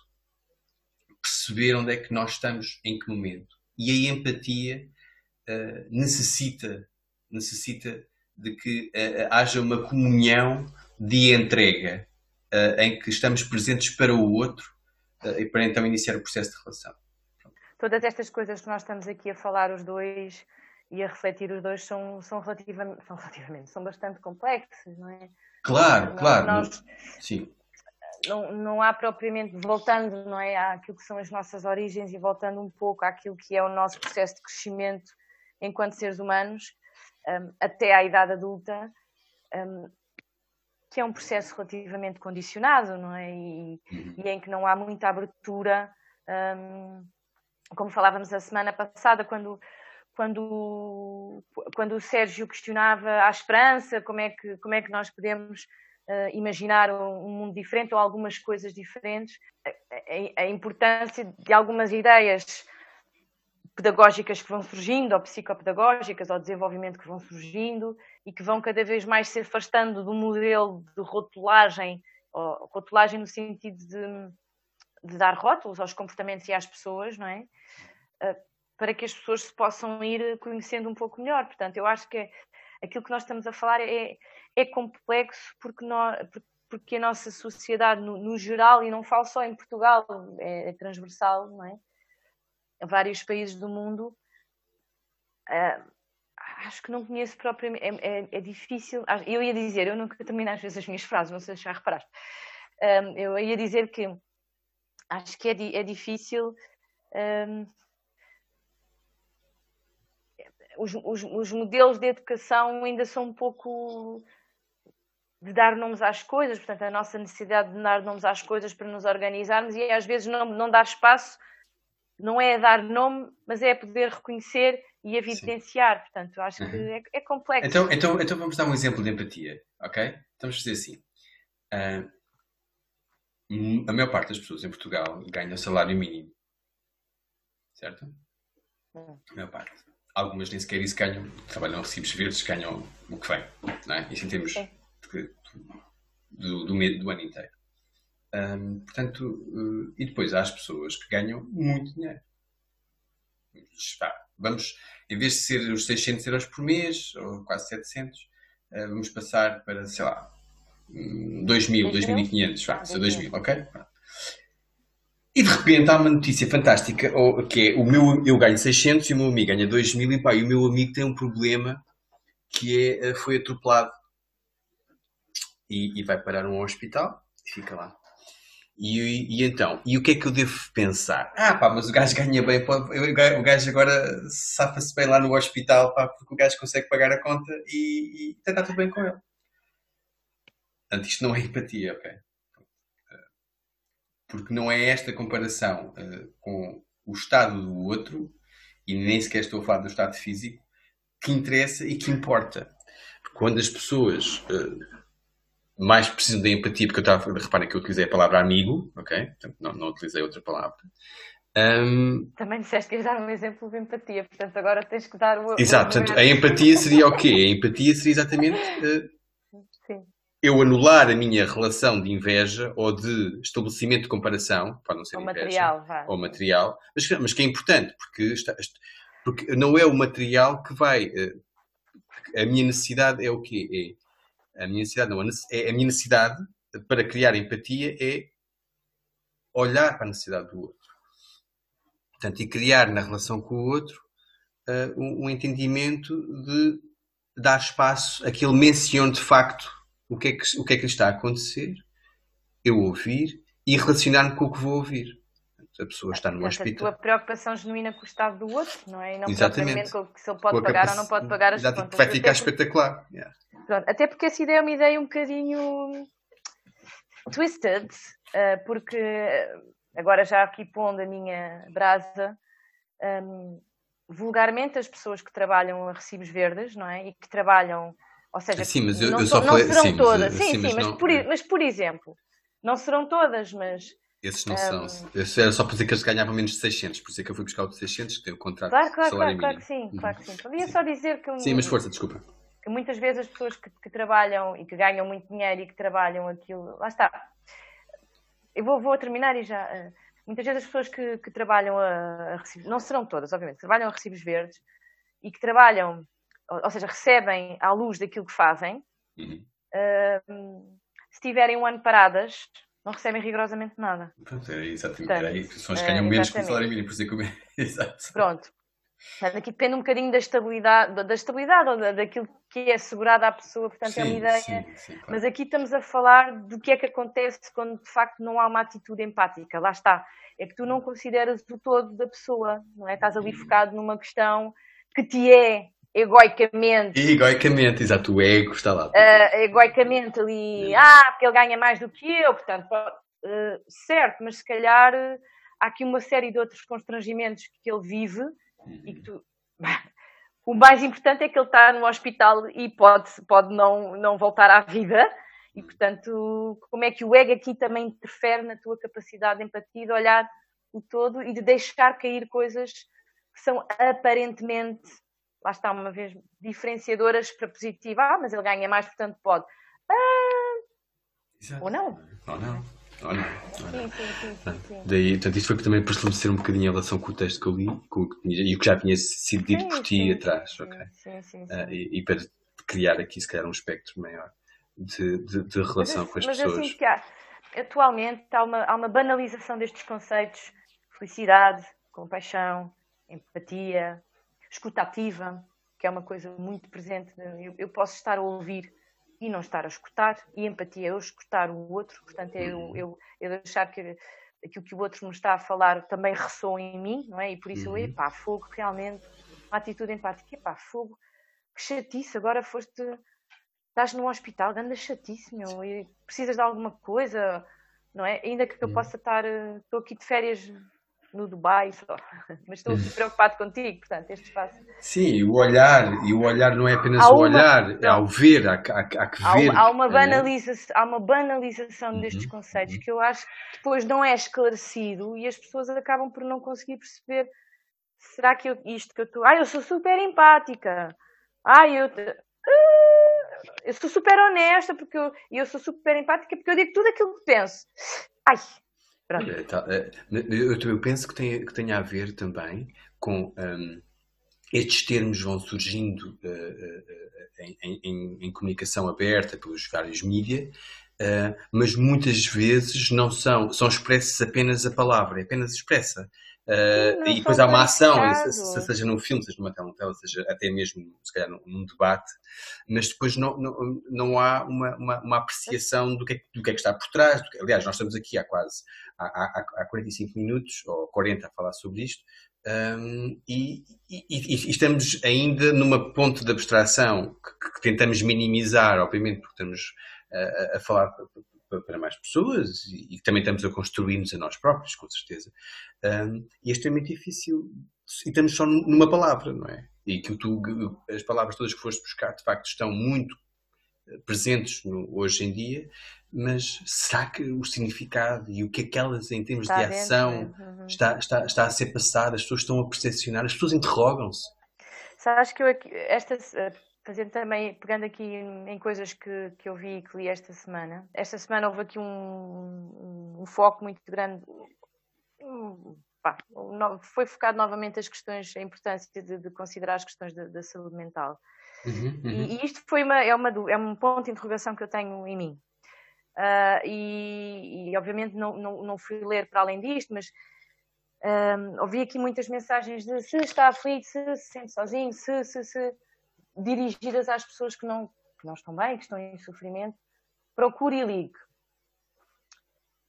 perceber onde é que nós estamos, em que momento. E a empatia uh, necessita necessita de que uh, haja uma comunhão de entrega uh, em que estamos presentes para o outro e para então iniciar o processo de relação. Todas estas coisas que nós estamos aqui a falar os dois e a refletir os dois são, são, relativamente, são relativamente, são bastante complexos, não é? Claro, claro. Nós, sim. Não, não há propriamente, voltando não é, àquilo que são as nossas origens e voltando um pouco àquilo que é o nosso processo de crescimento enquanto seres humanos, um, até à idade adulta, um, que é um processo relativamente condicionado, não é? E, uhum. e em que não há muita abertura, um, como falávamos a semana passada, quando, quando, quando o Sérgio questionava a esperança, como é que, como é que nós podemos uh, imaginar um, um, mundo diferente ou algumas coisas diferentes, a, a, a importância de algumas ideias pedagógicas que vão surgindo, ou psicopedagógicas, ou desenvolvimento que vão surgindo e que vão cada vez mais se afastando do modelo de rotulagem, ou rotulagem no sentido de, de dar rótulos aos comportamentos e às pessoas, não é? Ah, para que as pessoas se possam ir conhecendo um pouco melhor. Portanto, eu acho que aquilo que nós estamos a falar é, é complexo porque, nós, porque a nossa sociedade, no, no geral, e não falo só em Portugal, é, é transversal, não é? Vários países do mundo, uh, acho que não conheço propriamente. É, é, é, difícil. Eu ia dizer, eu nunca termino às vezes as minhas frases, não sei se já reparaste. Um, eu ia dizer que acho que é, é difícil. Um, os, os, os, modelos de educação ainda são um pouco de dar nomes às coisas, portanto, a nossa necessidade de dar nomes às coisas para nos organizarmos e às vezes não, não dar espaço não é dar nome, mas é poder reconhecer e evidenciar. Sim. Portanto, acho uhum. que é, é, complexo. Então, então, então vamos dar um exemplo de empatia, ok? Vamos dizer assim. Uh, a maior parte das pessoas em Portugal ganha salário mínimo. Certo? Uhum. A maior parte. algumas nem sequer isso ganham, trabalham recibos verdes, ganham o que vem, não é? Isso em termos de, do, do, do, ano inteiro. Um, portanto, uh, e depois há as pessoas que ganham muito dinheiro. Vamos, em vez de ser os 600 euros por mês, ou quase 700, uh, vamos passar para, sei lá, 2.000, 2.500, vá, 2.000, ok? E de repente há uma notícia fantástica, que é o meu, eu ganho 600 e o meu amigo ganha 2.000 e, pá, e o meu amigo tem um problema que é, eh, foi atropelado e, e vai parar um hospital e fica lá. E, e, então, e o que é que eu devo pensar? Ah, pá, mas o gajo ganha bem, o gajo agora safa-se bem lá no hospital, pá, porque o gajo consegue pagar a conta e, e está tudo bem com ele. Portanto, isto não é empatia, ok? Porque não é esta comparação uh, com o estado do outro, e nem sequer estou a falar do estado físico, que interessa e que importa. Porque quando as pessoas uh, mais precisam da empatia, porque eu estava, reparem que eu utilizei a palavra amigo, ok? Portanto, não, não utilizei outra palavra. Um... Também disseste que ias dar um exemplo de empatia, portanto agora tens que dar o. Exato, portanto, a empatia seria o quê? A empatia seria exatamente uh, eu anular a minha relação de inveja ou de estabelecimento de comparação, pode não ser ou inveja, material, vá. ou material, mas, mas, que é importante, porque, está, porque não é o material que vai. Eh, a minha necessidade é o quê? É, a minha necessidade não, é a minha necessidade para criar empatia é olhar para a necessidade do outro. Portanto, e criar na relação com o outro uh, um, um entendimento de dar espaço a que ele mencione de facto o que é que, o que, é que está a acontecer, eu ouvir e relacionar-me com o que vou ouvir. A pessoa está no hospital. A tua preocupação genuína com o estado do outro, não é? E não Exatamente. com se ele pode pagar ou não pode pagar as Exatamente. contas. Vai ficar espetacular. Yeah. Pronto. Até porque essa ideia é uma ideia um bocadinho twisted, eh, porque agora já aqui pondo a minha brasa, um, vulgarmente as pessoas que trabalham a recibos verdes, não é? E que trabalham ou seja, sim, mas eu, não, eu só não serão sim, todas. Sim, sim, sim mas, não... por, mas por exemplo, não serão todas, mas. Esses não um... são. Esse era só para dizer que eles ganhavam menos de 600, por isso é que eu fui buscar o de 600, que tem o contrato claro, claro, claro, claro que sim, claro que sim. Podia sim. só dizer que. Sim, mas força, desculpa. Que muitas vezes as pessoas que, que, trabalham e que ganham muito dinheiro e que trabalham aquilo. Lá está. Eu vou, vou terminar e já. Uh, muitas vezes as pessoas que, que trabalham a, a recibos. Não serão todas, obviamente, trabalham a recibos verdes e que trabalham, ou, ou seja, recebem à luz daquilo que fazem Uhum. Uh, se tiverem um ano paradas, não recebem rigorosamente nada. Pronto, é exatamente. Portanto, é aí, são as que ganham uh, menos que o salário mínimo, por isso é que eu... (laughs) Exato. Pronto. Aqui depende um bocadinho da estabilidade, da estabilidade ou daquilo que é assegurado à pessoa, portanto sim, é uma ideia. Sim, sim, claro. Mas aqui estamos a falar do que é que acontece quando de facto não há uma atitude empática. Lá está. É que tu não consideras o todo da pessoa, não é? Estás ali uhum. focado numa questão que te é egoicamente. Egoicamente, exato, o ego está lá. Uh, egoicamente ali, ah, porque ele ganha mais do que eu, portanto, uh, certo, mas se calhar uh, há aqui uma série de outros constrangimentos que ele vive uhum. e que tu. (laughs) o mais importante é que ele está no hospital e pode, pode não, não voltar à vida. E, portanto, como é que o ego aqui também interfere na tua capacidade de empatia, de olhar o todo e de deixar cair coisas que são aparentemente lá está uma vez diferenciadoras para positiva, ah, mas ele ganha mais, portanto pode. Ah, ou não. Ou não. Ou não. Sim, sim, sim, sim, Daí, portanto, isto foi também para estabelecer um bocadinho em relação com o texto que eu li e o que já tinha sido dito por ti atrás, sim, ok? Sim, sim, sim. Uh, e, e, para criar aqui, se calhar, um espectro maior de, de, de relação mas, com as mas pessoas. Mas eu sinto que há, atualmente há uma, há uma banalização destes conceitos: felicidade, compaixão, empatia, escutativa, que é uma coisa muito presente. Eu, eu, posso estar a ouvir e não estar a escutar, e empatia é eu escutar o outro, portanto, é eu, eu, eu deixar que aquilo que o outro me está a falar também ressoa em mim, não é? E por isso uhum. eu, epá, fogo, realmente, uma atitude empática, epá, fogo, que chatice, agora foste, estás no hospital, anda chatice, meu, e precisas de alguma coisa, não é? Ainda que eu uhum. possa estar, eh, estou aqui de férias no Dubai só, (laughs) mas estou aqui preocupado contigo, portanto, este espaço. Sim, o olhar, e o olhar não é apenas há o olhar, não. ao ver, há, há, há que ver. Há, uma, banalização, há uma banalização uhum, destes conceitos uhum. que eu acho que depois não é esclarecido e as pessoas acabam por não conseguir perceber será que eu, isto que eu estou. Ai, eu sou super empática. Ai, eu. Eu sou super honesta porque eu, eu sou super empática porque eu digo tudo aquilo que penso. Ai, Olha, tá, eh, eu, penso que tem, que tenha a ver também com um, estes termos vão surgindo uh, uh, em, em, em, comunicação aberta pelos vários mídias, uh, mas muitas vezes não são, são expressos apenas a palavra, é apenas expressa. Uh, e depois há uma ação, se, seja num filme, seja numa telenovela, seja até mesmo, se calhar, num, num debate, mas depois não, não, não há uma, uma, uma apreciação do que, é, do que é que está por trás. Que, aliás, nós estamos aqui há quase há, há, há 45 minutos, ou 40 a falar sobre isto, um, e, e, e, estamos ainda numa ponte de abstração que, que tentamos minimizar, obviamente, porque estamos a, a falar para mais pessoas e, e, também estamos a construir-nos a nós próprios, com certeza. Um, e é extremamente difícil. E estamos só numa palavra, não é? E que tu, as palavras todas que foste buscar, de facto, estão muito presentes no, hoje em dia, mas será que o significado e o que aquelas em termos está de ação dentro, uhum. está, está, está a ser passado, as pessoas estão a percepcionar, as pessoas interrogam-se? Sabes que eu aqui, esta, fazendo também, pegando aqui em coisas que, que eu vi e que li esta semana, esta semana houve aqui um, um, um foco muito grande, um, pá, foi focado novamente as questões, a importância de, de considerar as questões da saúde mental. Uhum, uhum. E, e, isto foi uma, é, uma, é um ponto de interrogação que eu tenho em mim. Uh, e, e, obviamente não, não, não fui ler para além disto, mas um, ouvi aqui muitas mensagens de se está aflito, se se sente sozinho, se, se, se dirigidas às pessoas que não, que não estão bem, que estão em sofrimento, procure e ligue.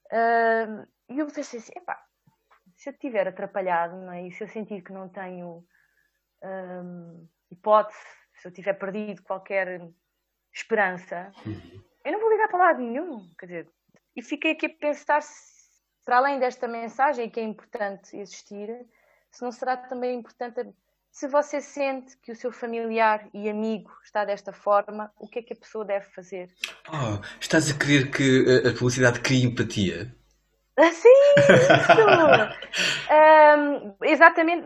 Uh, e eu pensei assim, epá, se eu estiver atrapalhado, não é? e se eu sentir que não tenho um, hipótese, se eu tiver perdido qualquer esperança, uhum eu não vou ligar para lado nenhum. Quer dizer, e fiquei aqui a pensar se, para além desta mensagem que é importante existir, se não será também importante se você sente que o seu familiar e amigo está desta forma, o que é que a pessoa deve fazer? Oh, estás a querer que a publicidade crie empatia? Ah, sim, isso! (laughs) um, exatamente.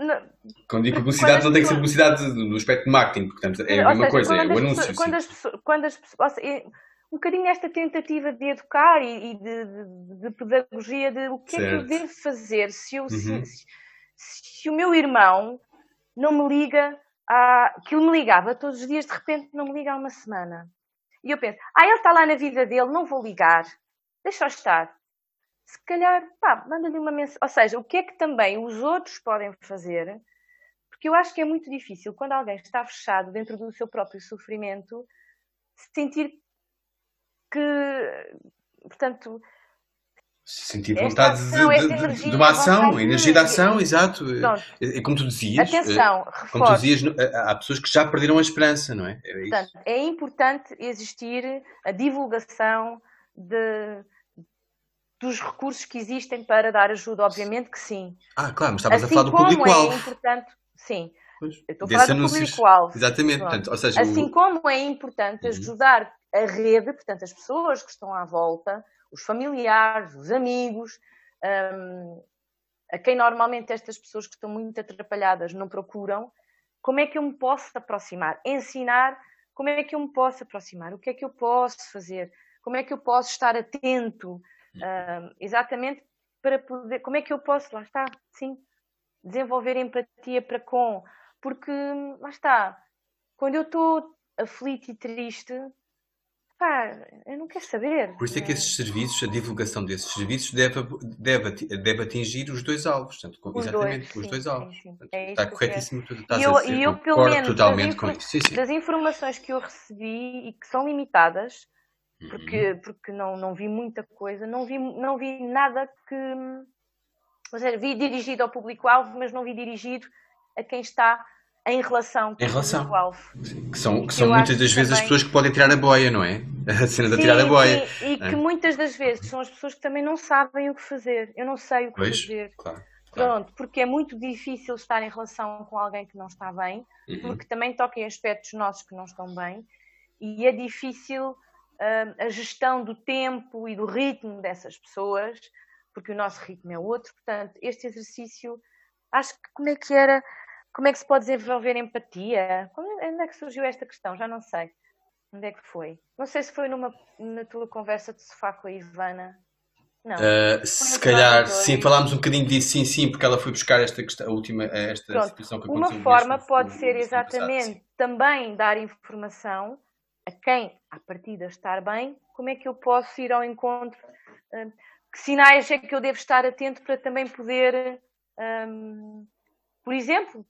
Quando digo publicidade, não tem que ser publicidade no aspecto de marketing, porque é a mesma seja, coisa, é o anúncio. Quando as, quando as pessoas, um bocadinho esta tentativa de educar e, e de, de, de, pedagogia de o que certo. é que eu devo fazer se, eu, uhum. se, se, se, o meu irmão não me liga, a, que ele me ligava todos os dias, de repente não me liga há uma semana. E eu penso, ah, ele está lá na vida dele, não vou ligar, deixa-o estar. Se calhar, pá, manda-lhe uma mensagem. Ou seja, o que é que também os outros podem fazer? Porque eu acho que é muito difícil, quando alguém está fechado dentro do seu próprio sofrimento, sentir que, portanto, sentir vontade ação, de, de, de, uma ação, energia de ação, exato. É, é, como tu dizias, Atenção, é, como tu dizias, há pessoas que já perderam a esperança, não é? é Portanto, é importante existir a divulgação de, dos recursos que existem para dar ajuda, obviamente que sim. Ah, claro, mas estavas assim a falar do público-alvo. É importante, sim. Pois, eu estou a falar do público-alvo. Exatamente. Portanto, ou seja, assim o... como é importante uhum. ajudar a rede, portanto, as pessoas que estão à volta, os familiares, os amigos, um, a quem normalmente estas pessoas que estão muito atrapalhadas não procuram, como é que eu me posso aproximar? Ensinar como é que eu me posso aproximar, o que é que eu posso fazer, como é que eu posso estar atento, um, exatamente para poder, como é que eu posso, lá está, sim, desenvolver empatia para com, porque lá está, quando eu estou aflito e triste, Pá, eu não quero saber. Por isso é que esses serviços, a divulgação desses serviços deve, deve, deve atingir os dois alvos. Portanto, os exatamente, dois, os sim, dois alvos. Sim, sim. É está corretíssimo tudo estás eu, a dizer. E eu, pelo menos, totalmente com isso. das informações que eu recebi e que são limitadas, porque, uhum. porque não, não vi muita coisa, não vi, não vi nada que. Ou seja, vi dirigido ao público-alvo, mas não vi dirigido a quem está em relação com em relação. o alvo. Que são, que são muitas das vezes também... as pessoas que podem tirar a boia, não é? (laughs) A cena da tirar a boia. Sim, e que muitas das vezes são as pessoas que também não sabem o que fazer. Eu não sei o que pois, fazer. Claro. Pronto, porque é muito difícil estar em relação com alguém que não está bem, uhum. porque também toca em aspectos nossos que não estão bem, e é difícil a gestão do tempo e do ritmo dessas pessoas, porque o nosso ritmo é outro. Portanto, este exercício acho que como é que era, como é que se pode desenvolver empatia? Quando, onde é que surgiu esta questão? Já não sei. Onde é que foi? Não sei se foi numa, na tua conversa de sofá com a Ivana. Não. Uh, se calhar, sim, falámos um bocadinho disso, sim, sim, porque ela foi buscar esta questão, a última, esta Pronto, situação que aconteceu. Uma forma pode ser exatamente também dar informação a quem, à partida, estar bem, como é que eu posso ir ao encontro, uh, que sinais é que eu devo estar atento para também poder, um, por exemplo,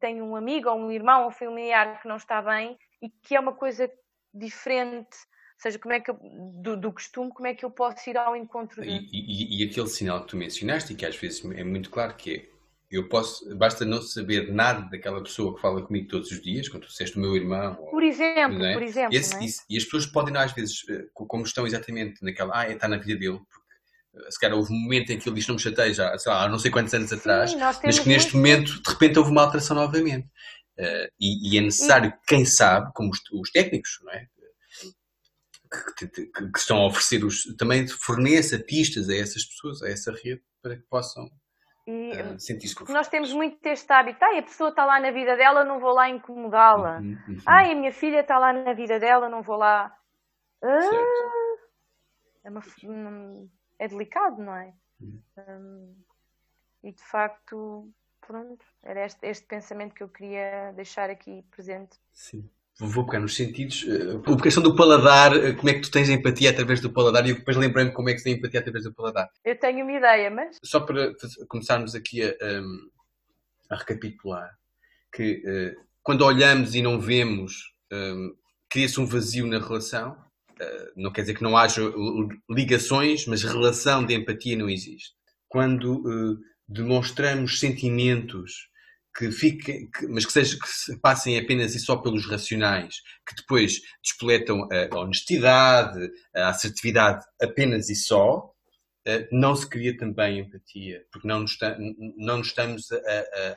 tenho um amigo ou um irmão ou um familiar que não está bem e que é uma coisa diferente, ou seja, como é que eu, do, do, costume, como é que eu posso ir ao encontro de... e, e, e, aquele sinal que tu mencionaste, e que às vezes é muito claro, que é eu posso, basta não saber nada daquela pessoa que fala comigo todos os dias, quando tu disseste o meu irmão. Por exemplo, é? por exemplo. Esse, é? e as pessoas podem, às vezes, eh, como estão exatamente naquela, ah, está na vida dele, porque eh, se calhar houve um momento em que ele diz não me chateia já, sei lá, há não sei quantos anos Sim, atrás, mas que neste momento, de repente, houve uma alteração novamente. Uh, e, e, é necessário, e... quem sabe, como os, os técnicos, não é? Que, que, que, estão a oferecer os, também forneça pistas a essas pessoas, a essa rede, para que possam e uh, nós temos muito este hábito, ai, a pessoa está lá na vida dela, não vou lá incomodá-la. Uhum, uhum. Ai, a minha filha está lá na vida dela, não vou lá. Ah, é, uma, é, delicado, não é? Uhum. Um, e de facto, pronto, era este, este pensamento que eu queria deixar aqui presente. Sim vou pegar nos sentidos. Uh, a questão do paladar, uh, como é que tu tens empatia através do paladar? E eu depois lembrei-me como é que se tem empatia através do paladar. Eu tenho uma ideia, mas. Só para começarmos aqui a, um, a recapitular, que uh, quando olhamos e não vemos, um, cria-se um vazio na relação. não quer dizer que não haja ligações, mas relação de empatia não existe. Quando demonstramos sentimentos que fiquem, que, mas que, seja, que se passem apenas e só pelos racionais, que depois despoletam a, honestidade, a assertividade apenas e só, eh, não se cria também empatia, porque não nos, não nos estamos a,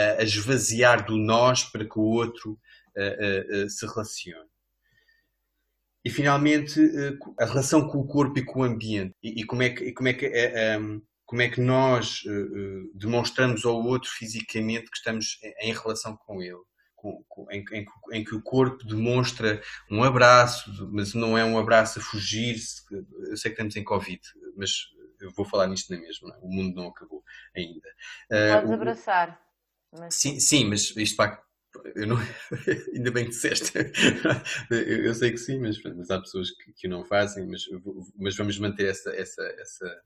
a, a, esvaziar do nós para que o outro eh, eh, se relacione. E finalmente, a relação com o corpo e com o ambiente. E, e como é que, como é que como é que nós uh, demonstramos ao outro fisicamente que estamos em, relação com ele. Com, com, em, em, em, que o corpo demonstra um abraço, mas não é um abraço a fugir. Eu sei que estamos em Covid, mas eu vou falar nisto na mesma. É? O mundo não acabou ainda. Uh, Podes abraçar. Mas... Sim, sim, mas isto para eu não, (laughs) ainda bem que disseste. eu, eu, sei que sim, mas, mas há pessoas que, que o não fazem, mas, mas vamos manter essa, essa, essa,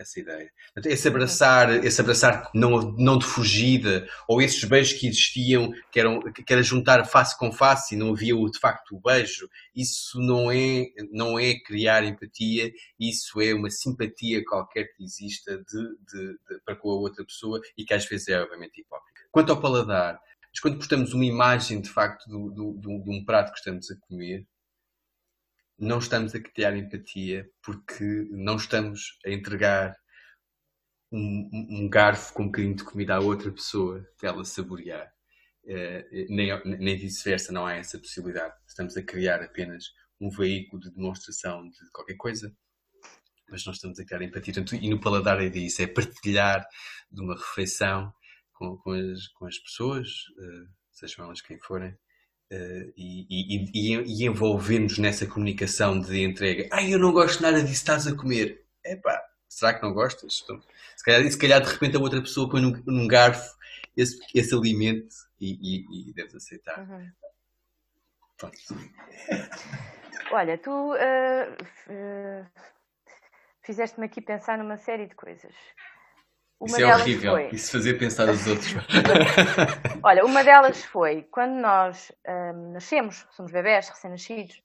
essa ideia. Esse abraçar, esse abraçar não, não de fugida, ou esses beijos que existiam, que, eram, que era juntar face com face e não havia de facto o beijo, isso não é, não é criar empatia, isso é uma simpatia qualquer que exista de, de, de, para com a outra pessoa e que às vezes é obviamente hipócrita. Quanto ao paladar, mas quando portamos uma imagem de facto do, do, do, de um prato que estamos a comer, não estamos a criar empatia porque não estamos a entregar um, um garfo com um bocadinho de comida à outra pessoa para ela saborear. Uh, nem, nem vice-versa, não há essa possibilidade. Estamos a criar apenas um veículo de demonstração de qualquer coisa, mas não estamos a criar empatia. e no paladar é disso, é partilhar de uma refeição com, com, as, com as pessoas, uh, sejam elas quem forem, Uh, e, e, e, e nessa comunicação de entrega. Ai, eu não gosto nada disso, estás a comer. Epá, será que não gostas? Então, se, calhar, se calhar de repente a outra pessoa põe num, num garfo esse, esse alimento e, deves aceitar. Uhum. Olha, tu uh, uh, fizeste-me aqui pensar numa série de coisas. Uma Isso é horrível. Foi... Isso fazer pensar os outros. (laughs) Olha, uma delas foi quando nós um, nascemos, somos bebés recém-nascidos.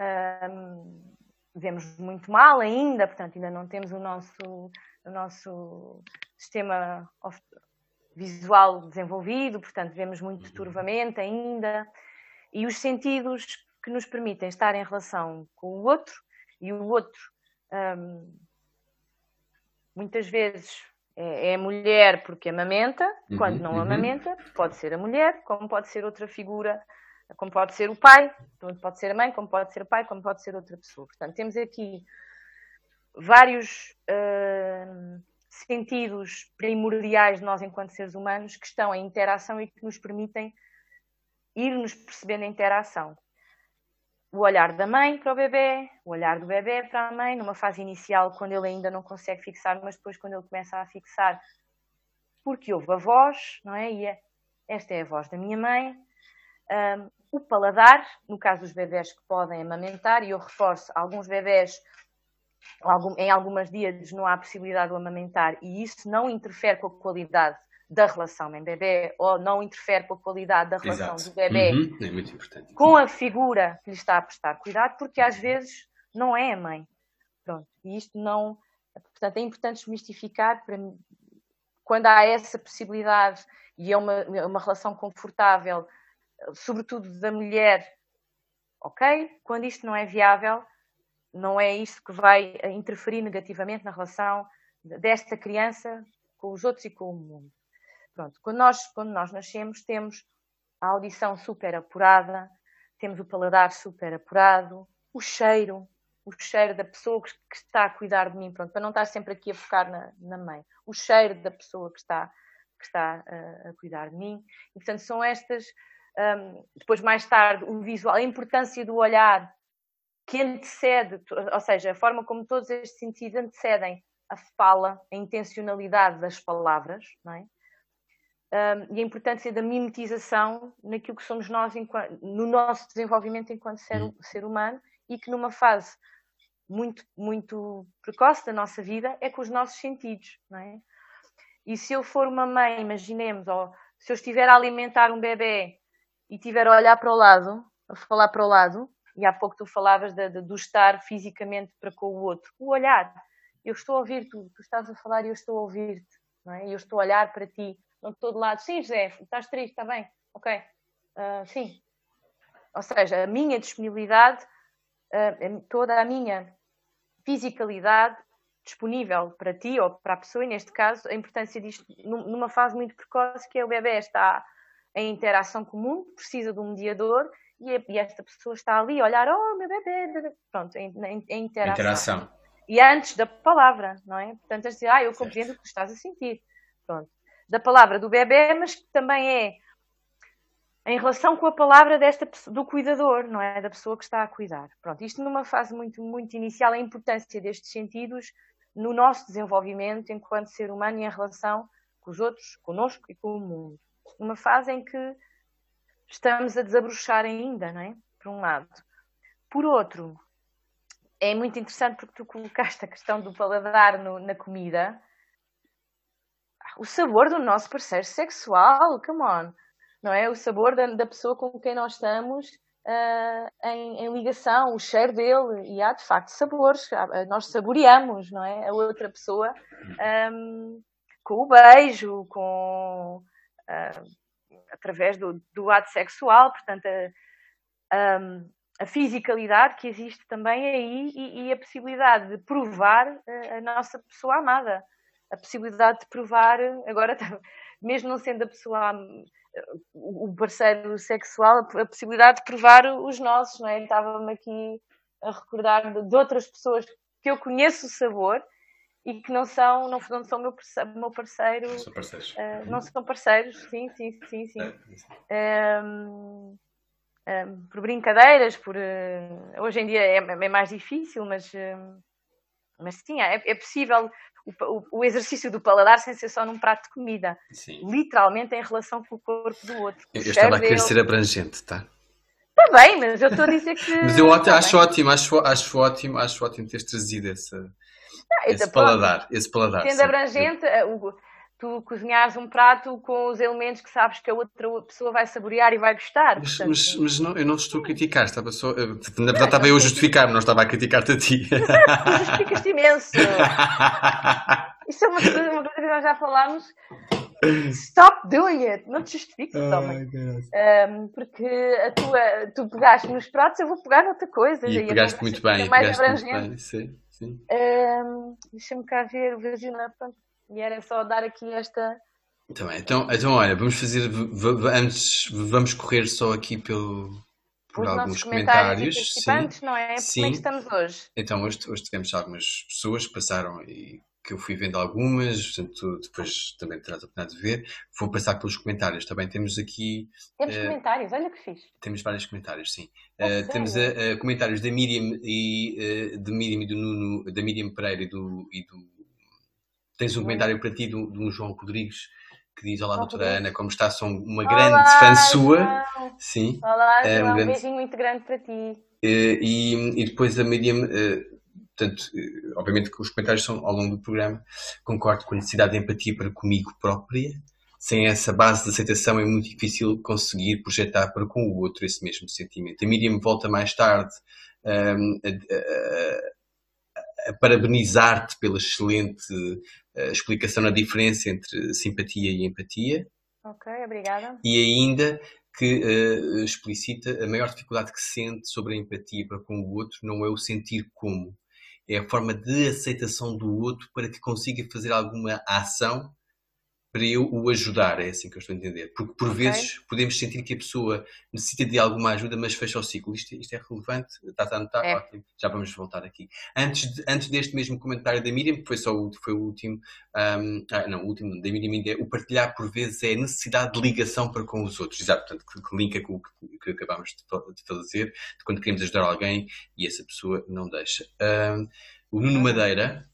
Um, vemos muito mal ainda, portanto, ainda não temos o nosso, o nosso sistema visual desenvolvido, portanto, vemos muito uhum. turvamente ainda. E os sentidos que nos permitem estar em relação com o outro e o outro. Um, muitas vezes é, é, a mulher porque amamenta, uhum, quando não uhum. amamenta, pode ser a mulher, como pode ser outra figura, como pode ser o pai, pode ser a mãe, como pode ser o pai, como pode ser outra pessoa. Portanto, temos aqui vários uh, sentidos primordiais de nós enquanto seres humanos que estão em interação e que nos permitem ir nos percebendo a interação. O olhar da mãe para o bebê, o olhar do bebê para a mãe, numa fase inicial, quando ele ainda não consegue fixar, mas depois, quando ele começa a fixar, porque ouve a voz, não é? E é, esta é a voz da minha mãe. Um, o paladar, no caso dos bebés que podem amamentar, e eu reforço, alguns bebés em algumas dias não há possibilidade de amamentar e isso não interfere com a qualidade da relação mãe-bebê ou não interfere com a qualidade da relação Exato. do bebê Uhum, É muito importante. com a figura que lhe está a prestar cuidado, porque às vezes não é a mãe. Pronto. E isto não. Portanto, é importante desmistificar para quando há essa possibilidade e é uma, é uma relação confortável, sobretudo da mulher, ok? Quando isto não é viável, não é isso que vai interferir negativamente na relação desta criança com os outros e com o mundo. Pronto, quando nós, quando nós nascemos, temos a audição super apurada, temos o paladar super apurado, o cheiro, o cheiro da pessoa que, está a cuidar de mim, pronto, para não estar sempre aqui a focar na, na mãe, o cheiro da pessoa que está, que está uh, a cuidar de mim. E, portanto, são estas, um, depois mais tarde, o visual, a importância do olhar que antecede, ou seja, a forma como todos estes sentidos antecedem a fala, a intencionalidade das palavras, não é? Um, e a importância da mimetização naquilo que somos nós enquanto, no nosso desenvolvimento enquanto ser, hum. ser humano e que numa fase muito, muito precoce da nossa vida é com os nossos sentidos, não é? E se eu for uma mãe, imaginemos, ou se eu estiver a alimentar um bebê e estiver a olhar para o lado, a falar para o lado, e há pouco tu falavas de, de, do estar fisicamente para com o outro, o olhar. Eu estou a ouvir tu, tu estás a falar e eu estou a ouvir-te, não é? Eu estou a olhar para ti, de lado. Sim, José, estás triste, está bem, ok. Uh, sim. Ou seja, a minha disponibilidade, uh, toda a minha fisicalidade disponível para ti ou para a pessoa, e neste caso, a importância disto numa fase muito precoce, que é o bebê está em interação comum, precisa de um mediador e, esta pessoa está ali a olhar, oh, meu bebê, pronto, em, em, interação. interação. E antes da palavra, não é? Portanto, a dizer, ah, eu compreendo certo. o que estás a sentir. Pronto. Da palavra do bebê, mas que também é em relação com a palavra desta do cuidador, não é? Da pessoa que está a cuidar. Pronto, isto numa fase muito, muito inicial, a importância destes sentidos no nosso desenvolvimento enquanto ser humano e em relação com os outros, conosco e com o mundo. Uma fase em que estamos a desabrochar ainda, não é? Por um lado. Por outro, é muito interessante porque tu colocaste a questão do paladar no, na comida. O sabor do nosso parceiro sexual, come on, não é? O sabor da, da pessoa com quem nós estamos uh, em, em, ligação, o cheiro dele. E há de facto sabores, nós saboreamos, não é? A outra pessoa um, com o beijo, com. Uh, através do, do ato sexual, portanto, a, a, a, fisicalidade que existe também aí e, e a possibilidade de provar a, a, nossa pessoa amada, a possibilidade de provar, agora mesmo não sendo a pessoa o parceiro sexual, a possibilidade de provar os nossos, não é? Estava-me aqui a recordar de, outras pessoas que eu conheço o sabor e que não são, não, não são meu parceiro, meu parceiro não são parceiros. Uh, não são parceiros, sim, sim, sim, sim. É, um, um, por brincadeiras, por uh, hoje em dia é, é, mais difícil, mas, uh, mas sim, é, é possível o, o, o, exercício do paladar sem ser só num prato de comida, sim. literalmente em relação com o corpo do outro. Eu, eu estava a querer ser abrangente, tá? Está bem, mas eu estou a dizer que. mas eu tá acho, ótimo, acho, acho ótimo, acho ótimo teres trazido essa esse paladar, esse paladar. Sendo abrangente, eh, tu cozinhares um prato com os elementos que sabes que a outra pessoa vai saborear e vai gostar. Mas, portanto... mas, mas não, eu não estou a criticar, estava só. Eh, na verdade, estava eu a justificar-me, não estava a criticar-te a ti. tu justificas-te imenso. (laughs) Isso é uma coisa, uma coisa que nós já falámos. Stop doing it! Não te justifiques, homem. Um, porque a tua, tu pegaste nos pratos, eu vou pegar noutra coisa. E, e pegaste muito bem, mais pegaste muito bem, sim. Um, Deixa-me cá ver o pronto. E era só dar aqui esta. Também. Então, então olha, vamos fazer. Antes, vamos correr só aqui pelo, por Os alguns comentários. comentários sim. não é? Sim. Como é que estamos hoje? Então, hoje, hoje tivemos algumas pessoas que passaram e que eu fui vendo algumas, portanto, depois também terás a oportunidade de ver. Vou passar pelos comentários. Também temos aqui. Temos uh, comentários, olha que fixe. Temos vários comentários, sim. Uh, temos uh, comentários da Miriam e de Miriam e do Nuno, da Miriam Pereira e do. E do... Tens um comentário para ti de um João Rodrigues que diz Olá, doutora Ana, como está? Sou uma grande Olá, fã sua. João. Sim. Olá, João, um, grande... beijinho muito grande para ti. E, e depois a Miriam Portanto, eh, obviamente que os comentários são ao longo do programa. Concordo com a necessidade de empatia para comigo própria. Sem essa base de aceitação é muito difícil conseguir projetar para com o outro esse mesmo sentimento. A Miriam volta mais tarde um, a, a parabenizar-te pela excelente uh, explicação na diferença entre simpatia e empatia. Ok, obrigada. E ainda que uh, explicita a maior dificuldade que sente sobre a empatia para com o outro não é o sentir como, é a forma de aceitação do outro para que consiga fazer alguma ação para eu o ajudar, é assim que eu estou a entender. Porque por okay. vezes podemos sentir que a pessoa necessita de alguma ajuda, mas fecha o ciclo. Isto, isto é relevante? Está a anotar? É. Ótimo. Já vamos voltar aqui. Antes, de, antes deste mesmo comentário da Miriam, que foi só o, foi o último, um, ah, não, o último da Miriam, é, o partilhar por vezes é a necessidade de ligação para com os outros. Exato, portanto, que, que linka com o que, que acabámos de, de fazer, de quando queremos ajudar alguém e essa pessoa não deixa. Um, o Nuno Madeira.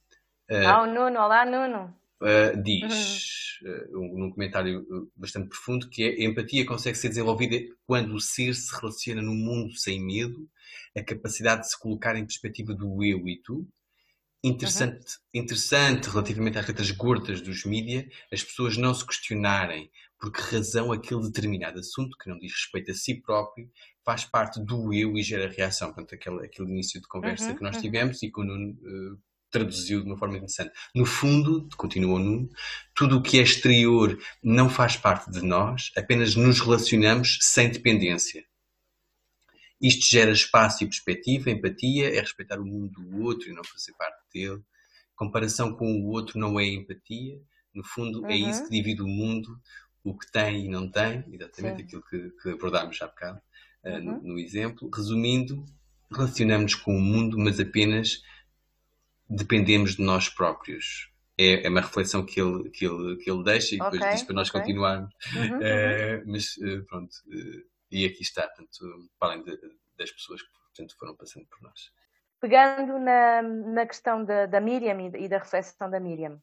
Uh, ah, o Nuno, olá Nuno. Uh, diz, uhum. uh, num comentário bastante profundo, que é, a empatia consegue ser desenvolvida quando o ser se relaciona no mundo sem medo, a capacidade de se colocar em perspectiva do eu e tu. Interessante, uhum. interessante relativamente às letras gordas dos mídia, as pessoas não se questionarem por que razão aquele determinado assunto, que não diz respeito a si próprio, faz parte do eu e gera reação. Portanto, aquele, aquele início de conversa uhum, que nós uhum. tivemos e que o Nuno uh, traduziu de uma forma interessante. No fundo, continua o Nuno, tudo o que é exterior não faz parte de nós, apenas nos relacionamos sem dependência. Isto gera espaço e perspectiva, empatia, é respeitar o mundo do outro e não fazer parte dele. Comparação com o outro não é empatia. No fundo, uhum. é isso uhum. que divide o mundo, o que tem e não tem, exatamente Sim. aquilo que, que abordámos há bocado uh, no, no, exemplo. Resumindo, relacionamos com o mundo, mas apenas dependemos de nós próprios. É, é uma reflexão que ele, que ele, que ele deixa e depois okay, diz para nós okay. continuarmos. Uhum, uh, mas uh, pronto, e aqui está, portanto, para além de, das pessoas que portanto, foram passando por nós. Pegando na, na questão da, da Miriam e da reflexão da Miriam,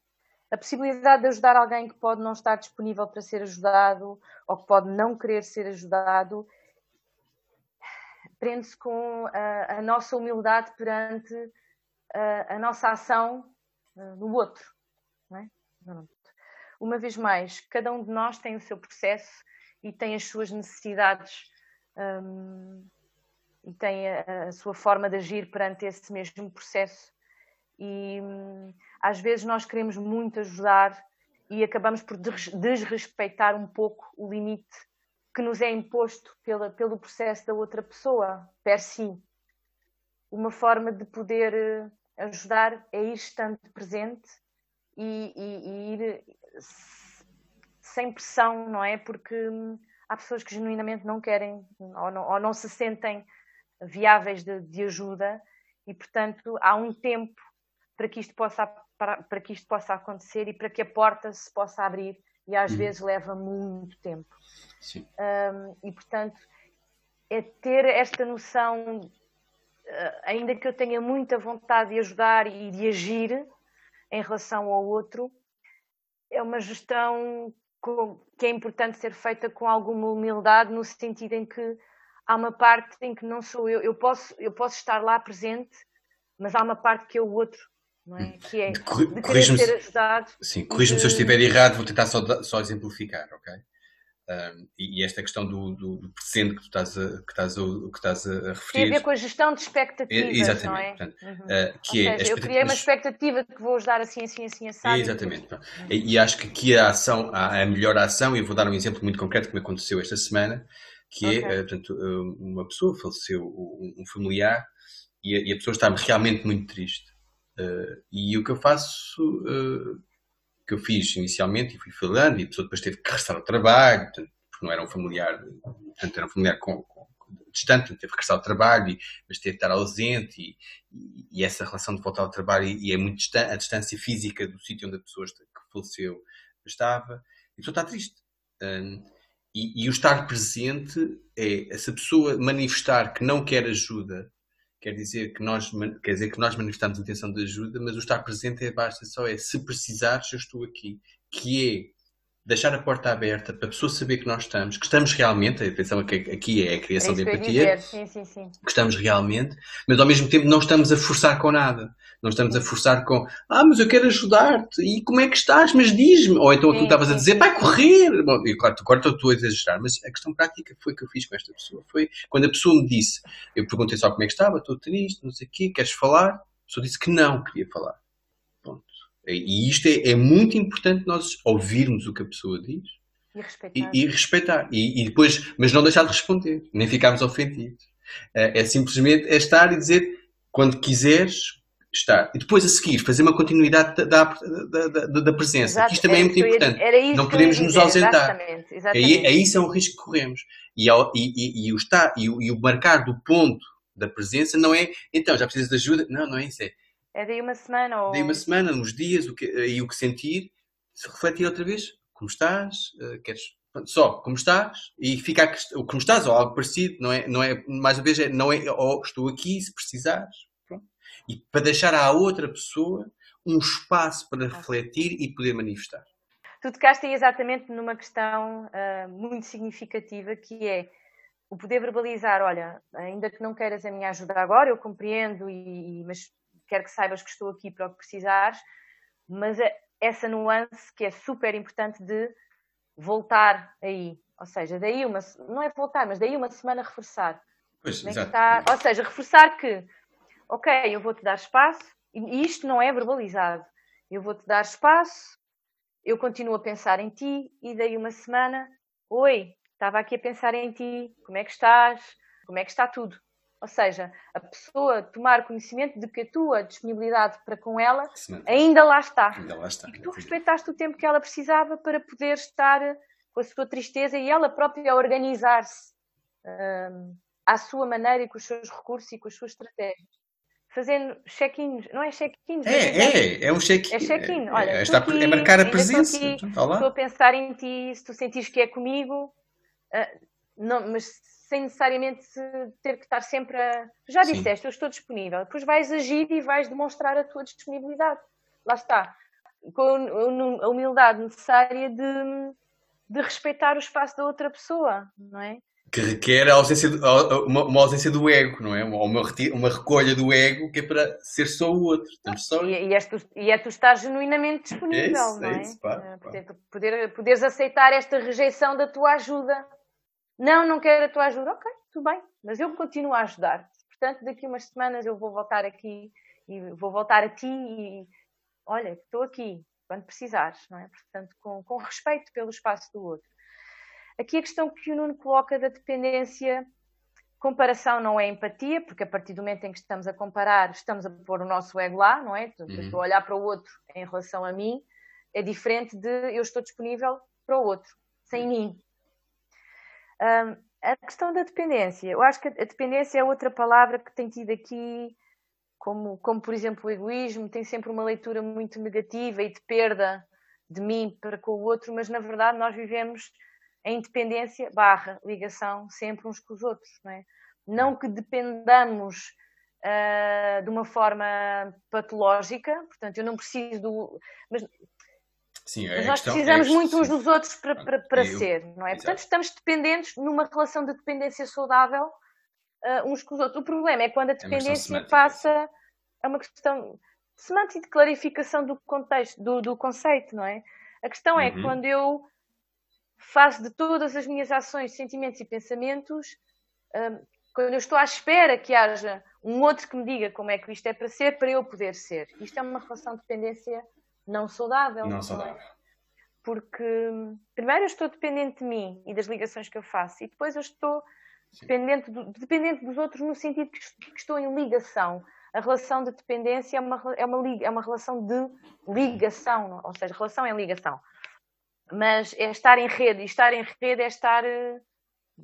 a possibilidade de ajudar alguém que pode não estar disponível para ser ajudado ou que pode não querer ser ajudado prende-se com a, a, nossa humildade perante a, nossa ação uh, no outro. É? Uma vez mais, cada um de nós tem o seu processo e tem as suas necessidades um, e tem a, a, sua forma de agir perante esse mesmo processo. E um, às vezes nós queremos muito ajudar e acabamos por desrespeitar um pouco o limite que nos é imposto pela, pelo processo da outra pessoa, per si. Uma forma de poder eh, ajudar é ir estando presente e, e, e ir sem pressão, não é? Porque hum, há pessoas que genuinamente não querem ou não, ou não se sentem viáveis de, de, ajuda e, portanto, há um tempo para que isto possa para, para, que isto possa acontecer e para que a porta se possa abrir e às uhum. vezes leva muito tempo. Um, e portanto é ter esta noção, ainda que eu tenha muita vontade de ajudar e de agir em relação ao outro, é uma gestão que é importante ser feita com alguma humildade, no sentido em que há uma parte em que não sou eu, eu posso, eu posso estar lá presente, mas há uma parte que é o outro não é? Hum. Que é de querer ser ajudado. Sim, corrija-me se eu estiver errado, vou tentar só, só exemplificar, ok? Um, e, esta questão do, do, do, presente que tu estás a, que estás a, que estás a referir. Tem a ver com a gestão de expectativas. É, exatamente. Não é? Portanto, uhum. uh, que é seja, eu criei uma expectativa que vou ajudar assim, assim, assim, assim. Exatamente. Depois... E, e, acho que aqui a ação, a, melhor ação, e eu vou dar um exemplo muito concreto que me aconteceu esta semana, que é, okay. é, portanto, uh, uma pessoa faleceu, um, um familiar, e a, e a pessoa está realmente muito triste. Uh, e o que eu faço, uh, que eu fiz inicialmente, e fui falando, e a pessoa depois teve que restar ao trabalho, portanto, porque não era um familiar, portanto, era um familiar com, com, distante, teve que regressar ao trabalho, mas teve que estar ausente e, e, essa relação de voltar ao trabalho e, é muito distante, a distância física do sítio onde a pessoa que faleceu estava. E a pessoa está triste. Um, e, e, o estar presente é essa pessoa manifestar que não quer ajuda, quer dizer que nós, quer dizer que nós manifestamos intenção de ajuda, mas o estar presente é basta só é se precisares, eu estou aqui. Que é deixar a porta aberta para a pessoa saber que nós estamos, que estamos realmente, a atenção aqui é a criação é de empatia, sim, sim, sim. que estamos realmente, mas ao mesmo tempo não estamos a forçar com nada. Não estamos a forçar com, ah, mas eu quero ajudar-te, e como é que estás? Mas diz-me. Ou então tu estavas a dizer, vai correr. Bom, e claro, agora estou a exagerar, mas a questão prática foi que eu fiz com esta pessoa. Foi quando a pessoa me disse, eu perguntei só como é que estava, estou triste, não sei o quê, queres falar? A pessoa disse que não queria falar. E isto é, é, muito importante nós ouvirmos o que a pessoa diz e respeitar. E, e respeitar. E, e, depois, mas não deixar de responder, nem ficarmos ofendidos. É, é, simplesmente é estar e dizer quando quiseres estar. E depois a seguir, fazer uma continuidade da, da, da, da presença. Exato. Isto também é muito importante. não podemos nos ausentar. Exatamente. Exatamente. Aí, isso é um risco que corremos. E, e, e, o estar, e, o, e o marcar do ponto da presença não é, então, já precisas de ajuda? Não, não é isso. É, é daí uma semana ou. Daí uma semana, uns dias, o que, e o que sentir, se refletir outra vez. Como estás? Uh, queres. Só, como estás? E ficar o como estás, ou algo parecido, não é? Não é mais uma vez, é, não é, ou estou aqui se precisares. Pronto. E para deixar à outra pessoa um espaço para refletir e poder manifestar. Tu tocaste aí exatamente numa questão uh, muito significativa que é o poder verbalizar, olha, ainda que não queiras a minha ajuda agora, eu compreendo, e, mas quero que saibas que estou aqui para o que precisares, mas é essa nuance que é super importante de voltar aí. Ou seja, daí uma, não é voltar, mas daí uma semana reforçar. Pois, exato. Está, ou seja, reforçar que, ok, eu vou-te dar espaço, e isto não é verbalizado. Eu vou-te dar espaço, eu continuo a pensar em ti, e daí uma semana, oi, estava aqui a pensar em ti, como é que estás, como é que está tudo. Ou seja, a pessoa tomar conhecimento de que a tua disponibilidade para com ela ainda lá está. Ainda lá está. E que tu respeitaste o tempo que ela precisava para poder estar com a sua tristeza e ela própria organizar-se um, à sua maneira e com os seus recursos e com as suas estratégias. Fazendo check-ins, não é check-ins? É, é, é um check-in. É check-in, olha. É, está, aqui, é marcar a presença. Estou, aqui, estou, a pensar em ti, se tu sentires que é comigo, uh, não, mas sem necessariamente ter que estar sempre a. Já disseste, Sim. eu estou disponível. Depois vais agir e vais demonstrar a tua disponibilidade. Lá está. Com a humildade necessária de, de respeitar o espaço da outra pessoa, não é? Que requer a ausência, uma, uma, ausência do ego, não é? Uma, uma, recolha do ego que é para ser só o outro. Só... E, e, és tu, e é tu estar genuinamente disponível, é isso, não é? é isso, pá, pá. Poder, poder, poderes aceitar esta rejeição da tua ajuda não, não quero a tua ajuda. Ok, tudo bem, mas eu continuo a ajudar. Portanto, daqui umas semanas eu vou voltar aqui e vou voltar a ti e olha, estou aqui quando precisares, não é? Portanto, com, com respeito pelo espaço do outro. Aqui a questão que o Nuno coloca da dependência, comparação não é empatia, porque a partir do momento em que estamos a comparar, estamos a pôr o nosso ego lá, não é? Uhum. Estou a olhar para o outro em relação a mim, é diferente de eu estou disponível para o outro, sem mim, um, a questão da dependência, eu acho que a dependência é outra palavra que tem tido aqui, como, como por exemplo o egoísmo, tem sempre uma leitura muito negativa e de perda de mim para com o outro, mas na verdade nós vivemos em dependência barra ligação sempre uns com os outros, não é? Não que dependamos uh, de uma forma patológica, portanto eu não preciso do... Mas Sim, Mas nós precisamos é, muito uns dos outros para, para, para eu, ser, não é? Exato. Portanto, estamos dependentes numa relação de dependência saudável uh, uns com os outros. O problema é quando a é dependência é passa a uma questão semântica de clarificação do contexto, do, do conceito, não é? A questão é uhum. quando eu faço de todas as minhas ações, sentimentos e pensamentos, um, ah, quando eu estou à espera que haja um outro que me diga como é que isto é para ser, para eu poder ser. Isto é uma relação de dependência não saudável. Não saudável. Porque, primeiro, eu estou dependente de mim e das ligações que eu faço, e depois eu estou dependente, do, dependente dos outros no sentido que, que estou em ligação. A relação de dependência é uma, é uma, é uma relação de ligação, ou seja, relação é ligação. Mas é estar em rede, e estar em rede é estar eh,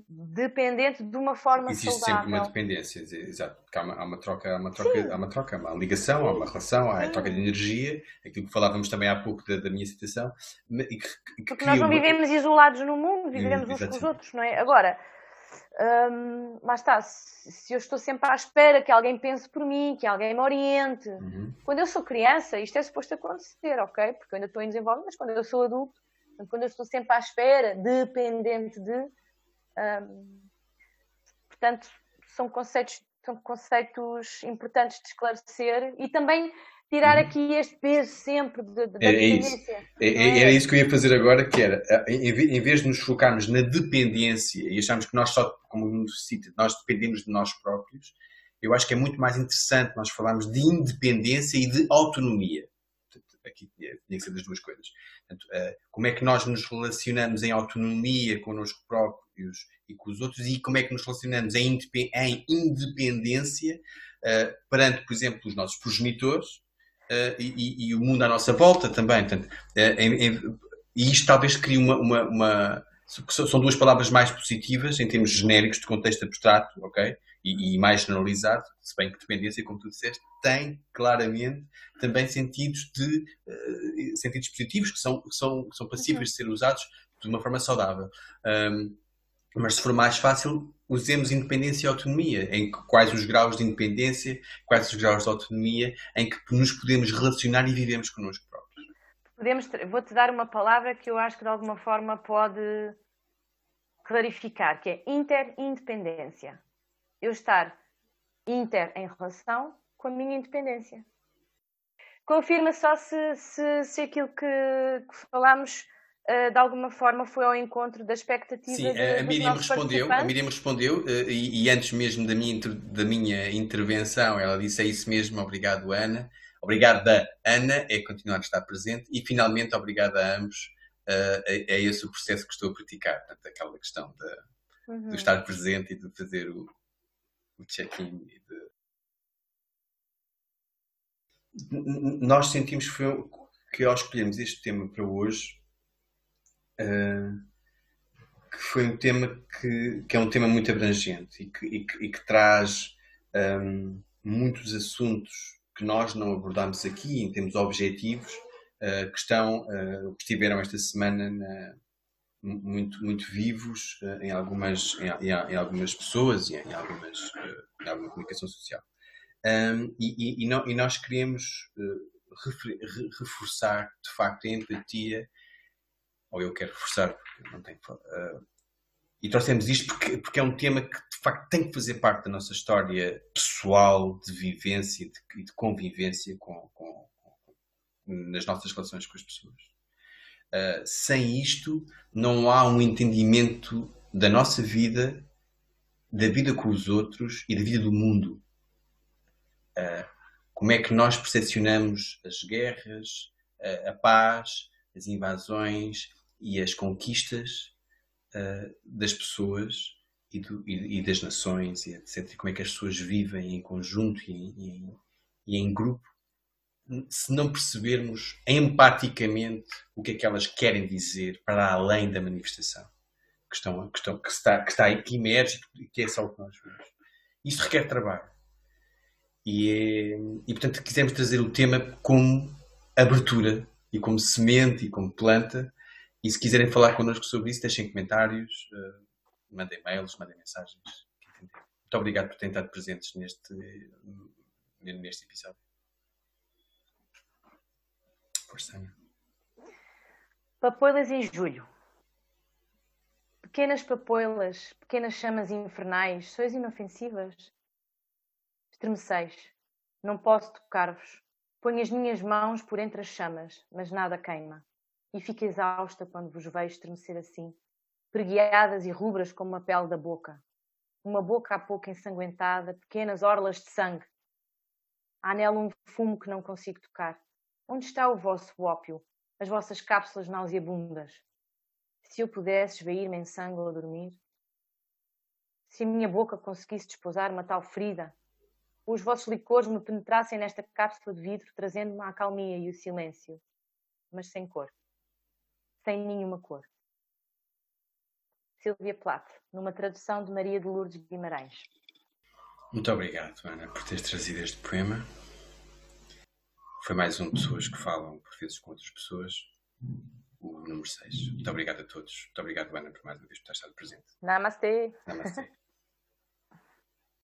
dependente de uma forma Existe saudável. sempre uma dependência, exato. Há uma, há uma troca, há uma troca, há uma troca, há uma ligação, há uma relação, há a troca de energia, aquilo que falávamos também há pouco da, da minha citação. E que, que Porque nós não uma... vivemos isolados no mundo, vivemos hum, uns com os outros, não é? Agora, hum, lá está, se eu estou sempre à espera que alguém pense por mim, que alguém me oriente. Uhum. Quando eu sou criança, isto é suposto acontecer, ok? Porque eu ainda estou em desenvolvimento, mas quando eu sou adulto, quando eu estou sempre à espera, dependente de. Um, portanto, são conceitos, são conceitos importantes de esclarecer e também tirar uhum. aqui este peso sempre da é, dependência. É isso. É, era isso que eu ia fazer agora, que era, em vez de nos focarmos na dependência e acharmos que nós só, como nós dependemos de nós próprios, eu acho que é muito mais interessante nós falarmos de independência e de autonomia. Aqui tinha que ser das duas coisas. Portanto, uh, como é que nós nos relacionamos em autonomia connosco próprios e com os outros e como é que nos relacionamos em, independência uh, perante, por exemplo, os nossos progenitores uh, e, e, o mundo à nossa volta também. Portanto, em, em, e isto talvez crie uma, uma, uma, São duas palavras mais positivas em termos genéricos de contexto abstrato, ok? E, e mais generalizado, se bem que dependência, como tu disseste, tem claramente também sentidos de uh, sentidos positivos que são, são, são passíveis de ser usados de uma forma saudável. Um, mas se for mais fácil, usemos independência e autonomia, em quais os graus de independência, quais os graus de autonomia em que nos podemos relacionar e vivemos connosco próprios. Podemos, vou-te dar uma palavra que eu acho que de alguma forma pode clarificar, que é interindependência. Eu estar inter em relação com a minha independência. Confirma só se, se, se aquilo que, que falámos de alguma forma foi ao encontro da expectativa Sim, de, a Miriam respondeu, a Miriam respondeu e, e, antes mesmo da minha, da minha intervenção ela disse é isso mesmo, obrigado Ana. Obrigado da Ana, é continuar a estar presente e finalmente obrigado a ambos é, é esse o processo que estou a praticar, portanto, aquela questão de, uhum. de estar presente e de fazer o, o check-in e de nós sentimos que, foi, que ao escolhermos este tema para hoje, uh, que foi um tema que, que, é um tema muito abrangente e que, e que, e que traz um, muitos assuntos que nós não abordámos aqui em termos objetivos, uh, que estão, uh, que estiveram esta semana na, muito, muito vivos em, algumas, em, em, algumas pessoas e em, algumas, em alguma comunicação social. Um, e, e, e, nós queremos uh, reforçar, de facto, a empatia, ou eu quero reforçar, porque não tenho. Uh, e trouxemos isto porque, porque é um tema que, de facto, tem que fazer parte da nossa história pessoal, de vivência e de, de, convivência com, com, com, nas nossas relações com as pessoas. Uh, sem isto, não há um entendimento da nossa vida, da vida com os outros e da vida do mundo como é que nós percepcionamos as guerras, a, a paz, as invasões e as conquistas uh, das pessoas e, do, e, e, das nações, e etc. Como é que as pessoas vivem em conjunto e, e, e em grupo, se não percebermos empaticamente o que é que elas querem dizer para além da manifestação que, estão, que, estão, que, está, que está aí, que emerge e que é só o que nós vemos. Isso requer trabalho. E, é, e portanto quisemos trazer o tema como abertura e como semente e como planta. E se quiserem falar connosco sobre isso, deixem comentários, uh, mandem mails, mandem mensagens. Muito obrigado por terem estado presentes neste, neste episódio. Força, Papoilas em julho. Pequenas papoilas, pequenas chamas infernais, sois inofensivas? Estremeceis. Não posso tocar-vos. Ponho as minhas mãos por entre as chamas, mas nada queima. E fico exausta quando vos vejo estremecer assim, preguiadas e rubras como a pele da boca. Uma boca há pouco ensanguentada, pequenas orlas de sangue. Há nela um fumo que não consigo tocar. Onde está o vosso ópio, as vossas cápsulas nauseabundas? Se eu pudesse esvair-me em sangue ou dormir? Se a minha boca conseguisse desposar uma tal ferida, os vossos licores me penetrassem nesta cápsula de vidro, trazendo-me a calmia e o silêncio, mas sem cor. Sem nenhuma cor. Silvia Plath, numa tradução de Maria de Lourdes Guimarães. Muito obrigado, Ana, por teres trazido este poema. Foi mais um de pessoas que falam, por vezes, com outras pessoas. O número 6. Muito obrigado a todos. Muito obrigado, Ana, por mais uma vez por estar estado presente. Namastê. Namastê. (laughs)